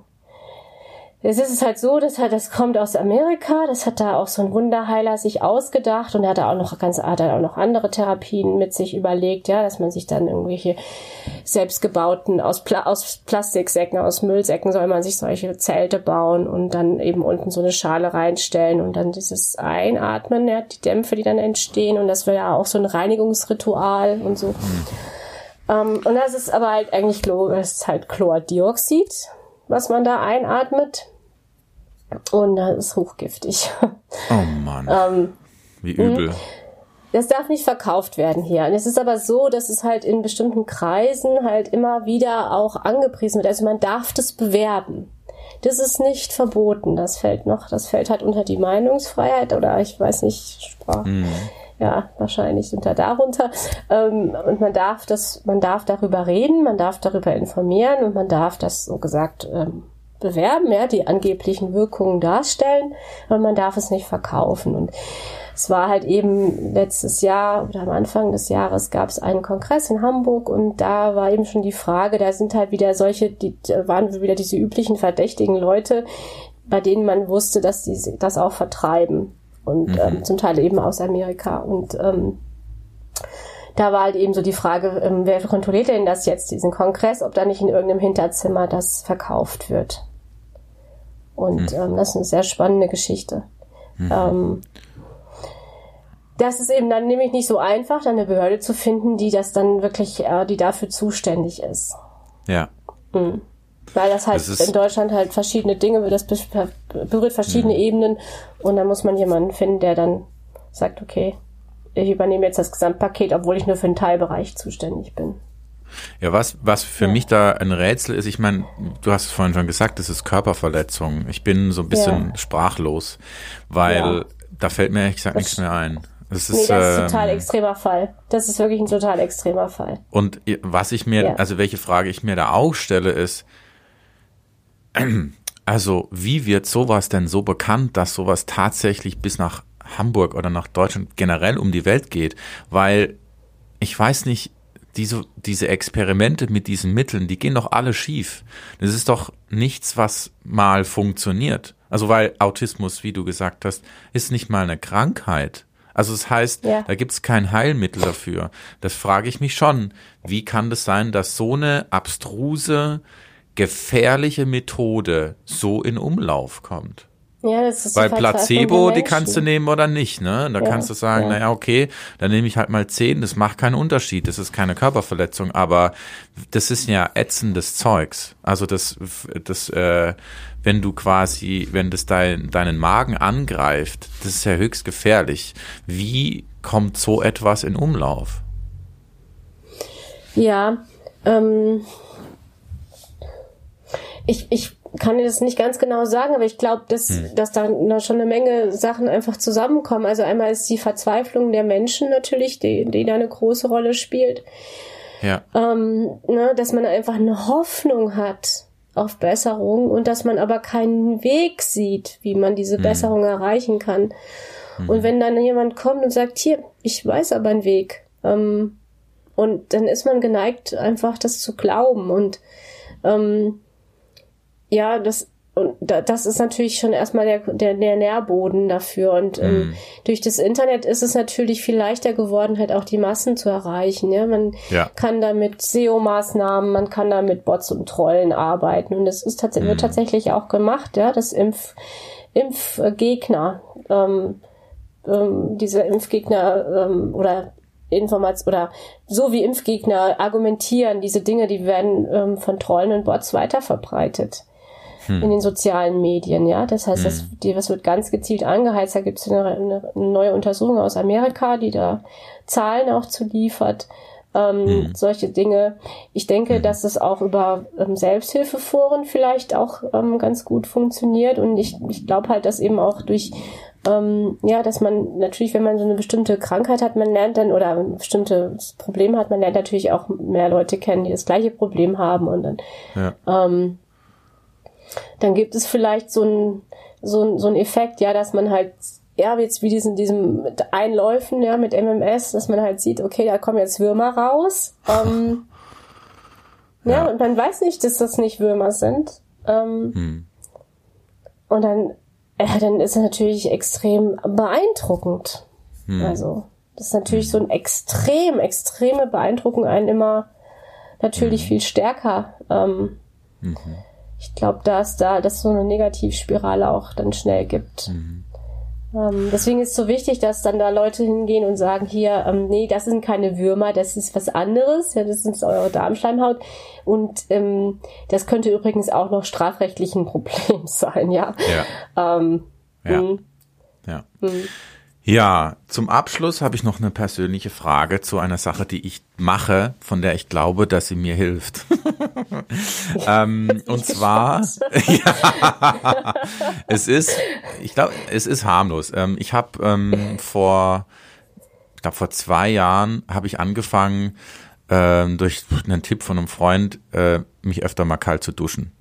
Es ist halt so, dass halt, das kommt aus Amerika, das hat da auch so ein Wunderheiler sich ausgedacht und er hat da auch noch ganz, hat da auch noch andere Therapien mit sich überlegt, ja, dass man sich dann irgendwelche selbstgebauten, aus, Pla aus Plastiksäcken, aus Müllsäcken soll man sich solche Zelte bauen und dann eben unten so eine Schale reinstellen und dann dieses Einatmen, ja, die Dämpfe, die dann entstehen und das wäre ja auch so ein Reinigungsritual und so. Mhm. Um, ähm, und das ist aber halt eigentlich, das ist halt Chlordioxid, was man da einatmet. Und das ist hochgiftig. Oh Mann. *laughs* ähm, Wie übel. Mhm. Das darf nicht verkauft werden hier. Und es ist aber so, dass es halt in bestimmten Kreisen halt immer wieder auch angepriesen wird. Also man darf das bewerben. Das ist nicht verboten. Das fällt noch, das fällt halt unter die Meinungsfreiheit oder ich weiß nicht, Sprach. Mhm. Ja, wahrscheinlich unter darunter. Ähm, und man darf das, man darf darüber reden, man darf darüber informieren und man darf das so gesagt ähm, bewerben, ja, die angeblichen Wirkungen darstellen, aber man darf es nicht verkaufen. Und es war halt eben letztes Jahr oder am Anfang des Jahres gab es einen Kongress in Hamburg und da war eben schon die Frage, da sind halt wieder solche, die waren wieder diese üblichen verdächtigen Leute, bei denen man wusste, dass die das auch vertreiben. und mhm. ähm, zum Teil eben aus Amerika. Und ähm, da war halt eben so die Frage, ähm, wer kontrolliert denn das jetzt, diesen Kongress, ob da nicht in irgendeinem Hinterzimmer das verkauft wird. Und mhm. ähm, das ist eine sehr spannende Geschichte. Mhm. Ähm, das ist eben dann nämlich nicht so einfach, dann eine Behörde zu finden, die das dann wirklich, äh, die dafür zuständig ist. Ja. Mhm. Weil das halt das in Deutschland halt verschiedene Dinge, das berührt verschiedene mhm. Ebenen und dann muss man jemanden finden, der dann sagt, okay, ich übernehme jetzt das Gesamtpaket, obwohl ich nur für einen Teilbereich zuständig bin. Ja, was, was für ja. mich da ein Rätsel ist, ich meine, du hast es vorhin schon gesagt, das ist Körperverletzung. Ich bin so ein bisschen ja. sprachlos, weil ja. da fällt mir ehrlich gesagt das nichts mehr ein. Das ist, nee, das ist ein total ähm, extremer Fall. Das ist wirklich ein total extremer Fall. Und was ich mir, also welche Frage ich mir da auch stelle, ist, *clears throat* also wie wird sowas denn so bekannt, dass sowas tatsächlich bis nach Hamburg oder nach Deutschland generell um die Welt geht, weil ich weiß nicht, diese, diese Experimente mit diesen Mitteln, die gehen doch alle schief. Das ist doch nichts, was mal funktioniert. Also weil Autismus, wie du gesagt hast, ist nicht mal eine Krankheit. Also das heißt, ja. da gibt es kein Heilmittel dafür. Das frage ich mich schon. Wie kann das sein, dass so eine abstruse, gefährliche Methode so in Umlauf kommt? Ja, das ist Weil Placebo, die kannst du nehmen oder nicht, ne? Da ja, kannst du sagen, ja. naja, okay, dann nehme ich halt mal zehn, das macht keinen Unterschied, das ist keine Körperverletzung, aber das ist ja ätzendes Zeugs. Also das, das, äh, wenn du quasi, wenn das dein, deinen Magen angreift, das ist ja höchst gefährlich. Wie kommt so etwas in Umlauf? Ja, ähm, ich, ich kann dir das nicht ganz genau sagen, aber ich glaube, dass, hm. dass da schon eine Menge Sachen einfach zusammenkommen. Also einmal ist die Verzweiflung der Menschen natürlich, die, die da eine große Rolle spielt. Ja. Ähm, ne, dass man einfach eine Hoffnung hat auf Besserung und dass man aber keinen Weg sieht, wie man diese hm. Besserung erreichen kann. Hm. Und wenn dann jemand kommt und sagt, hier, ich weiß aber einen Weg, ähm, und dann ist man geneigt, einfach das zu glauben und ähm, ja, das und das ist natürlich schon erstmal der, der, der Nährboden dafür. Und ähm, mm. durch das Internet ist es natürlich viel leichter geworden, halt auch die Massen zu erreichen. Ja, man ja. kann da mit SEO-Maßnahmen, man kann da mit Bots und Trollen arbeiten. Und das ist tats mm. wird tatsächlich auch gemacht, ja, das Impf, Impfgegner, ähm, ähm, diese Impfgegner ähm, oder Information oder so wie Impfgegner argumentieren, diese Dinge, die werden ähm, von Trollen und Bots weiterverbreitet hm. in den sozialen Medien, ja. Das heißt, hm. das, die, das wird ganz gezielt angeheizt. Da gibt es eine, eine, neue Untersuchung aus Amerika, die da Zahlen auch zu liefert. Ähm, hm. solche Dinge. Ich denke, hm. dass es auch über ähm, Selbsthilfeforen vielleicht auch ähm, ganz gut funktioniert und ich, ich glaube halt, dass eben auch durch ähm, ja, dass man natürlich, wenn man so eine bestimmte Krankheit hat, man lernt dann oder ein bestimmtes Problem hat, man lernt natürlich auch mehr Leute kennen, die das gleiche Problem haben und dann ja. Dann gibt es vielleicht so ein, so ein, so ein Effekt, ja, dass man halt ja, jetzt wie diesen, diesem Einläufen, ja, mit MMS, dass man halt sieht, okay, da kommen jetzt Würmer raus. Ähm, *laughs* ja. ja. und man weiß nicht, dass das nicht Würmer sind. Ähm, hm. Und dann, ja, dann ist es natürlich extrem beeindruckend. Hm. Also, das ist natürlich so ein extrem, extreme Beeindruckung einen immer natürlich hm. viel stärker. Ähm, mhm ich glaube, dass da dass so eine Negativspirale auch dann schnell gibt. Mhm. Ähm, deswegen ist es so wichtig, dass dann da Leute hingehen und sagen, hier, ähm, nee, das sind keine Würmer, das ist was anderes, ja, das ist eure Darmschleimhaut. Und ähm, das könnte übrigens auch noch strafrechtlich ein Problem *laughs* sein, ja. Ja. Ähm, ja. Mh. ja. Ja, zum Abschluss habe ich noch eine persönliche Frage zu einer Sache, die ich mache, von der ich glaube, dass sie mir hilft. *laughs* ähm, und zwar, *laughs* ja, es ist, ich glaube, es ist harmlos. Ähm, ich habe ähm, vor, ich glaube vor zwei Jahren habe ich angefangen, ähm, durch einen Tipp von einem Freund, äh, mich öfter mal kalt zu duschen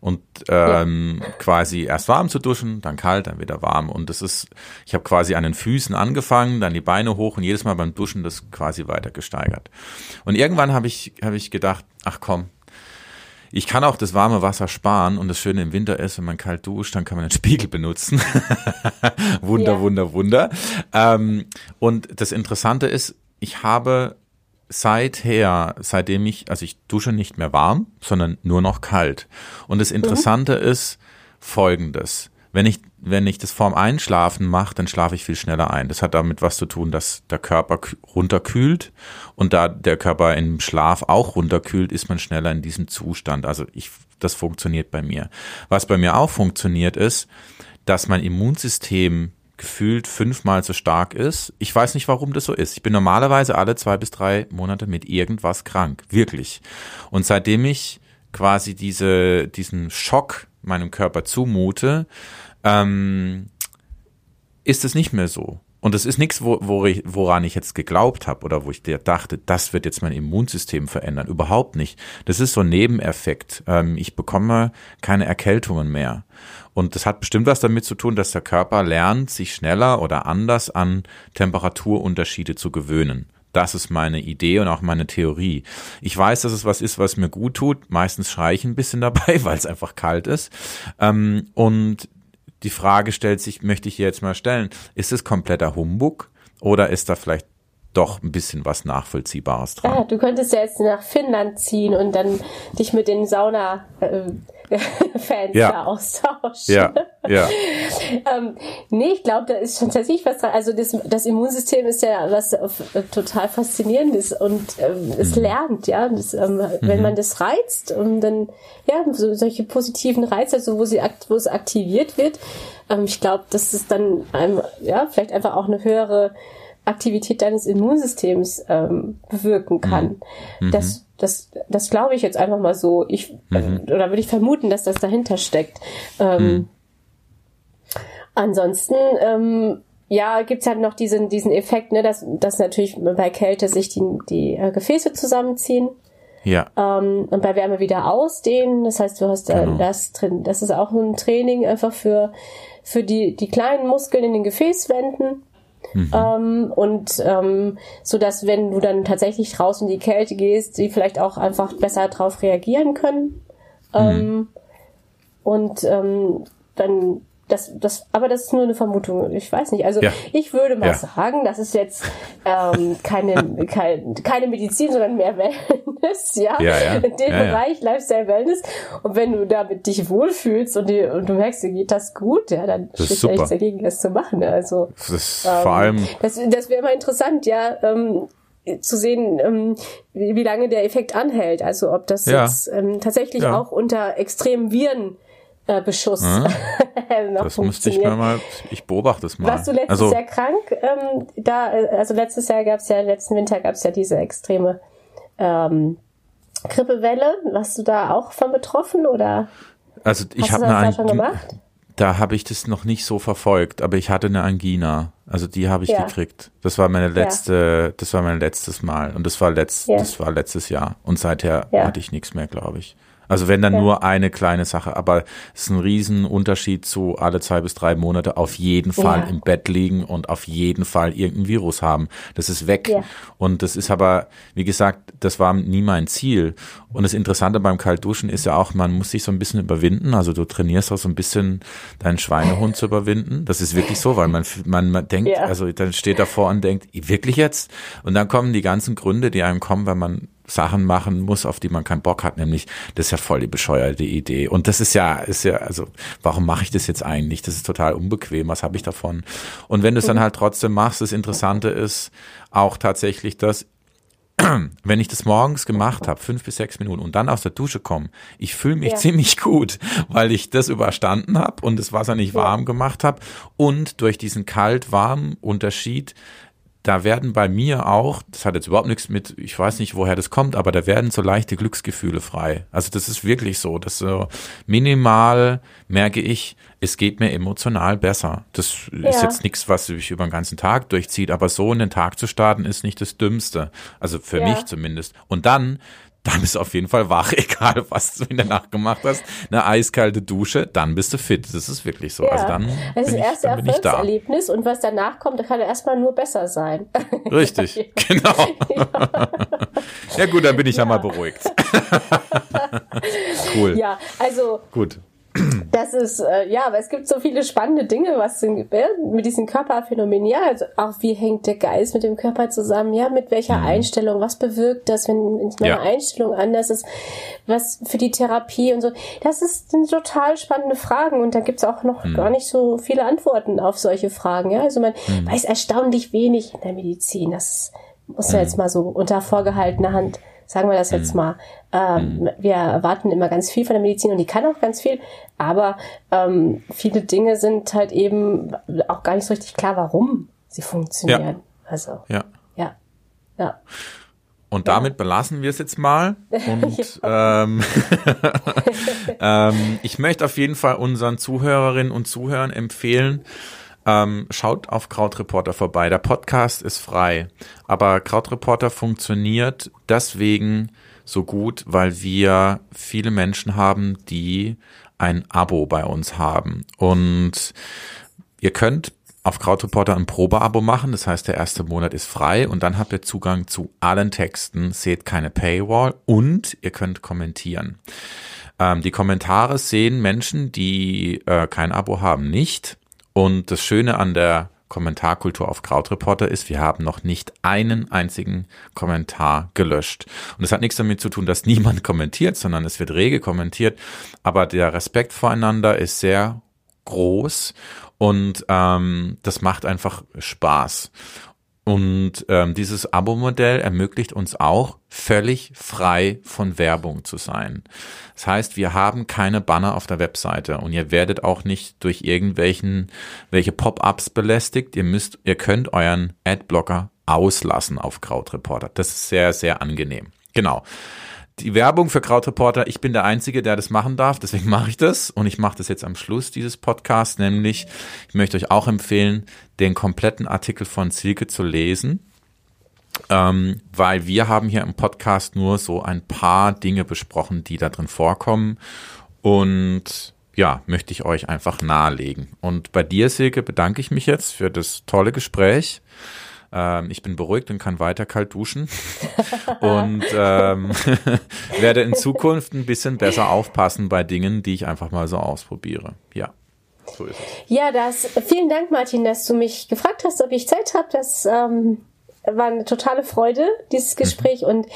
und ähm, ja. quasi erst warm zu duschen, dann kalt, dann wieder warm. Und das ist, ich habe quasi an den Füßen angefangen, dann die Beine hoch und jedes Mal beim Duschen das quasi weiter gesteigert. Und irgendwann habe ich, habe ich gedacht, ach komm, Ich kann auch das warme Wasser sparen und das Schöne im Winter ist, wenn man kalt duscht, dann kann man den Spiegel benutzen. *laughs* wunder, ja. wunder, wunder. Ähm, und das Interessante ist, ich habe seither, seitdem ich, also ich dusche nicht mehr warm, sondern nur noch kalt. Und das Interessante mhm. ist folgendes. Wenn ich, wenn ich das vorm Einschlafen mache, dann schlafe ich viel schneller ein. Das hat damit was zu tun, dass der Körper runterkühlt und da der Körper im Schlaf auch runterkühlt, ist man schneller in diesem Zustand. Also ich, das funktioniert bei mir. Was bei mir auch funktioniert ist, dass mein Immunsystem gefühlt fünfmal so stark ist. Ich weiß nicht, warum das so ist. Ich bin normalerweise alle zwei bis drei Monate mit irgendwas krank. Wirklich. Und seitdem ich quasi diese, diesen Schock meinem Körper zumute, ähm, ist es nicht mehr so. Und das ist nichts, wo, wo woran ich jetzt geglaubt habe oder wo ich dachte, das wird jetzt mein Immunsystem verändern. Überhaupt nicht. Das ist so ein Nebeneffekt. Ähm, ich bekomme keine Erkältungen mehr. Und das hat bestimmt was damit zu tun, dass der Körper lernt, sich schneller oder anders an Temperaturunterschiede zu gewöhnen. Das ist meine Idee und auch meine Theorie. Ich weiß, dass es was ist, was mir gut tut. Meistens schreie ich ein bisschen dabei, *laughs* weil es einfach kalt ist. Ähm, und die Frage stellt sich, möchte ich hier jetzt mal stellen, ist es kompletter Humbug oder ist da vielleicht doch ein bisschen was Nachvollziehbares dran? Ja, du könntest ja jetzt nach Finnland ziehen und dann dich mit den Sauna äh, *laughs* Fans ja. da. Ja, ja. *laughs* ähm, nee, ich glaube, da ist schon tatsächlich was dran. Also das, das Immunsystem ist ja was äh, total faszinierendes und ähm, es mhm. lernt, ja. Das, ähm, mhm. Wenn man das reizt und dann, ja, so, solche positiven Reize, also wo, sie, wo es aktiviert wird, ähm, ich glaube, dass es dann einem, ja, vielleicht einfach auch eine höhere Aktivität deines Immunsystems ähm, bewirken kann. Mhm. Das, das, das glaube ich jetzt einfach mal so. Ich, mhm. oder würde ich vermuten, dass das dahinter steckt. Ähm, mhm. Ansonsten, ähm, ja, gibt's halt noch diesen, diesen Effekt, ne, dass, dass natürlich bei Kälte sich die, die äh, Gefäße zusammenziehen. Ja. Ähm, und bei Wärme wieder ausdehnen. Das heißt, du hast äh, genau. das drin. Das ist auch ein Training einfach für, für die, die kleinen Muskeln in den Gefäßwänden. Mhm. Ähm, und ähm, so dass wenn du dann tatsächlich raus in die Kälte gehst, die vielleicht auch einfach besser darauf reagieren können. Mhm. Ähm, und ähm, dann das, das, aber das ist nur eine Vermutung. Ich weiß nicht. Also ja. ich würde mal ja. sagen, das ist jetzt ähm, keine, keine, keine Medizin, sondern mehr Wellness, *laughs* ja. ja, ja. In dem Bereich Lifestyle Wellness. Und wenn du damit dich wohlfühlst und, die, und du merkst, dir geht das gut, ja, dann spricht ja nichts dagegen, das zu machen. Also das ist ähm, vor allem. Das, das wäre mal interessant, ja. Ähm, zu sehen, ähm, wie, wie lange der Effekt anhält. Also ob das jetzt ähm, tatsächlich auch unter extremen Viren äh, Beschuss. *laughs* Hm? das müsste ich mir mal, ich beobachte es mal. Warst du letztes also, Jahr krank? Ähm, da, äh, also letztes Jahr gab es ja, letzten Winter gab es ja diese extreme ähm, Grippewelle. Warst du da auch von betroffen oder? Also ich habe eine schon gemacht? Da habe ich das noch nicht so verfolgt, aber ich hatte eine Angina. Also die habe ich ja. gekriegt. Das war meine letzte, ja. das war mein letztes Mal und das war letzt, ja. das war letztes Jahr und seither hatte ich nichts mehr, glaube ich. Also wenn dann ja. nur eine kleine Sache, aber es ist ein Riesenunterschied zu alle zwei bis drei Monate auf jeden Fall ja. im Bett liegen und auf jeden Fall irgendein Virus haben. Das ist weg. Ja. Und das ist aber, wie gesagt, das war nie mein Ziel. Und das Interessante beim Kaltduschen ist ja auch, man muss sich so ein bisschen überwinden. Also du trainierst auch so ein bisschen deinen Schweinehund zu überwinden. Das ist wirklich so, weil man, man, man denkt, also dann steht davor und denkt, wirklich jetzt? Und dann kommen die ganzen Gründe, die einem kommen, wenn man Sachen machen muss, auf die man keinen Bock hat, nämlich das ist ja voll die bescheuerte Idee. Und das ist ja, ist ja, also warum mache ich das jetzt eigentlich? Das ist total unbequem. Was habe ich davon? Und wenn du es dann halt trotzdem machst, das Interessante ist auch tatsächlich, dass *clears throat* wenn ich das morgens gemacht habe, fünf bis sechs Minuten und dann aus der Dusche komme, ich fühle mich ja. ziemlich gut, weil ich das überstanden habe und das Wasser nicht warm gemacht habe und durch diesen kalt-warm-Unterschied da werden bei mir auch, das hat jetzt überhaupt nichts mit, ich weiß nicht, woher das kommt, aber da werden so leichte Glücksgefühle frei. Also das ist wirklich so, dass so minimal merke ich, es geht mir emotional besser. Das ja. ist jetzt nichts, was sich über den ganzen Tag durchzieht, aber so in den Tag zu starten ist nicht das Dümmste. Also für ja. mich zumindest. Und dann dann bist du auf jeden Fall wach, *laughs* egal was du in der Nacht gemacht hast. Eine eiskalte Dusche, dann bist du fit. Das ist wirklich so. Ja. Also dann Das ist bin das ich, erste ich da. Erfolgserlebnis und was danach kommt, kann erstmal nur besser sein. *laughs* Richtig, *laughs* genau. Ja gut, dann bin ich ja, mal beruhigt. cool. Ja, also Gut. Das ist, äh, ja, aber es gibt so viele spannende Dinge, was sind, äh, mit diesen Körperphänomenen, ja, also auch wie hängt der Geist mit dem Körper zusammen, ja, mit welcher Einstellung, was bewirkt das, wenn meine Ja. Einstellung anders ist, was für die Therapie und so. Das ist, sind total spannende Fragen und da gibt's auch noch gar nicht so viele Antworten auf solche Fragen, ja. Also man weiß erstaunlich wenig in der Medizin. Das muss ja jetzt mal so unter vorgehaltener Hand sagen wir das jetzt mal. Ähm, Wir erwarten immer ganz viel von der Medizin und die kann auch ganz viel, aber ähm, viele Dinge sind halt eben auch gar nicht so richtig klar, warum sie funktionieren. Also, Ja. ja. Ja. Und damit belassen wir es jetzt mal. Und *laughs* ähm, *laughs* ähm, ich möchte auf jeden Fall unseren Zuhörerinnen und Zuhörern empfehlen, ähm, schaut auf Krautreporter vorbei. Der Podcast ist frei, aber Krautreporter funktioniert deswegen so gut, weil wir viele Menschen haben, die ein Abo bei uns haben. Und Ihr könnt auf Krautreporter ein Probeabo machen, das heißt, der erste Monat ist frei und dann habt ihr Zugang zu allen Texten, seht keine Paywall und ihr könnt kommentieren. Ähm, die Kommentare sehen Menschen, die äh, kein Abo haben, nicht. Und das Schöne an der Kommentarkultur auf Krautreporter ist, wir haben noch nicht einen einzigen Kommentar gelöscht. Und das hat nichts damit zu tun, dass niemand kommentiert, sondern es wird rege kommentiert. Aber der Respekt voreinander ist sehr groß und ähm, das macht einfach Spaß. Und ähm, dieses Abo-Modell ermöglicht uns auch, völlig frei von Werbung zu sein. Das heißt, wir haben keine Banner auf der Webseite und ihr werdet auch nicht durch irgendwelchen welche Pop-ups belästigt. Ihr müsst, ihr könnt euren Adblocker auslassen auf Krautreporter. Das ist sehr, sehr angenehm. Genau die Werbung für Krautreporter, ich bin der Einzige, der das machen darf, deswegen mache ich das und ich mache das jetzt am Schluss dieses Podcasts, nämlich ich möchte euch auch empfehlen, den kompletten Artikel von Silke zu lesen, ähm, weil wir haben hier im Podcast nur so ein paar Dinge besprochen, die da drin vorkommen und ja, möchte ich euch einfach nahelegen. Und bei dir, Silke, bedanke ich mich jetzt für das tolle Gespräch. Ähm, ich bin beruhigt und kann weiter kalt duschen und ähm, *laughs* werde in Zukunft ein bisschen besser aufpassen bei Dingen, die ich einfach mal so ausprobiere. Ja, so ist es. Ja, das, vielen Dank, Martin, dass du mich gefragt hast, ob ich Zeit habe. Das ähm, war eine totale Freude, dieses Gespräch. Und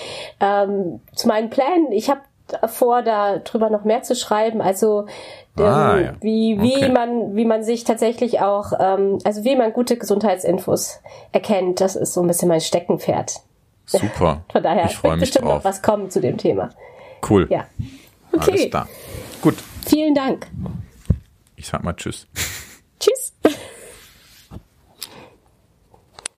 ähm, zu meinen Plänen, ich habe vor, darüber noch mehr zu schreiben. Also ähm, Ah, ja. wie, wie Okay. man, wie man sich tatsächlich auch, ähm, also wie man gute Gesundheitsinfos erkennt, das ist so ein bisschen mein Steckenpferd. Super. *laughs* Von daher ich freue wird mich bestimmt drauf. noch was kommen zu dem Thema. Cool. Ja. Alles Okay. klar. Gut. Vielen Dank. Ich sag mal Tschüss.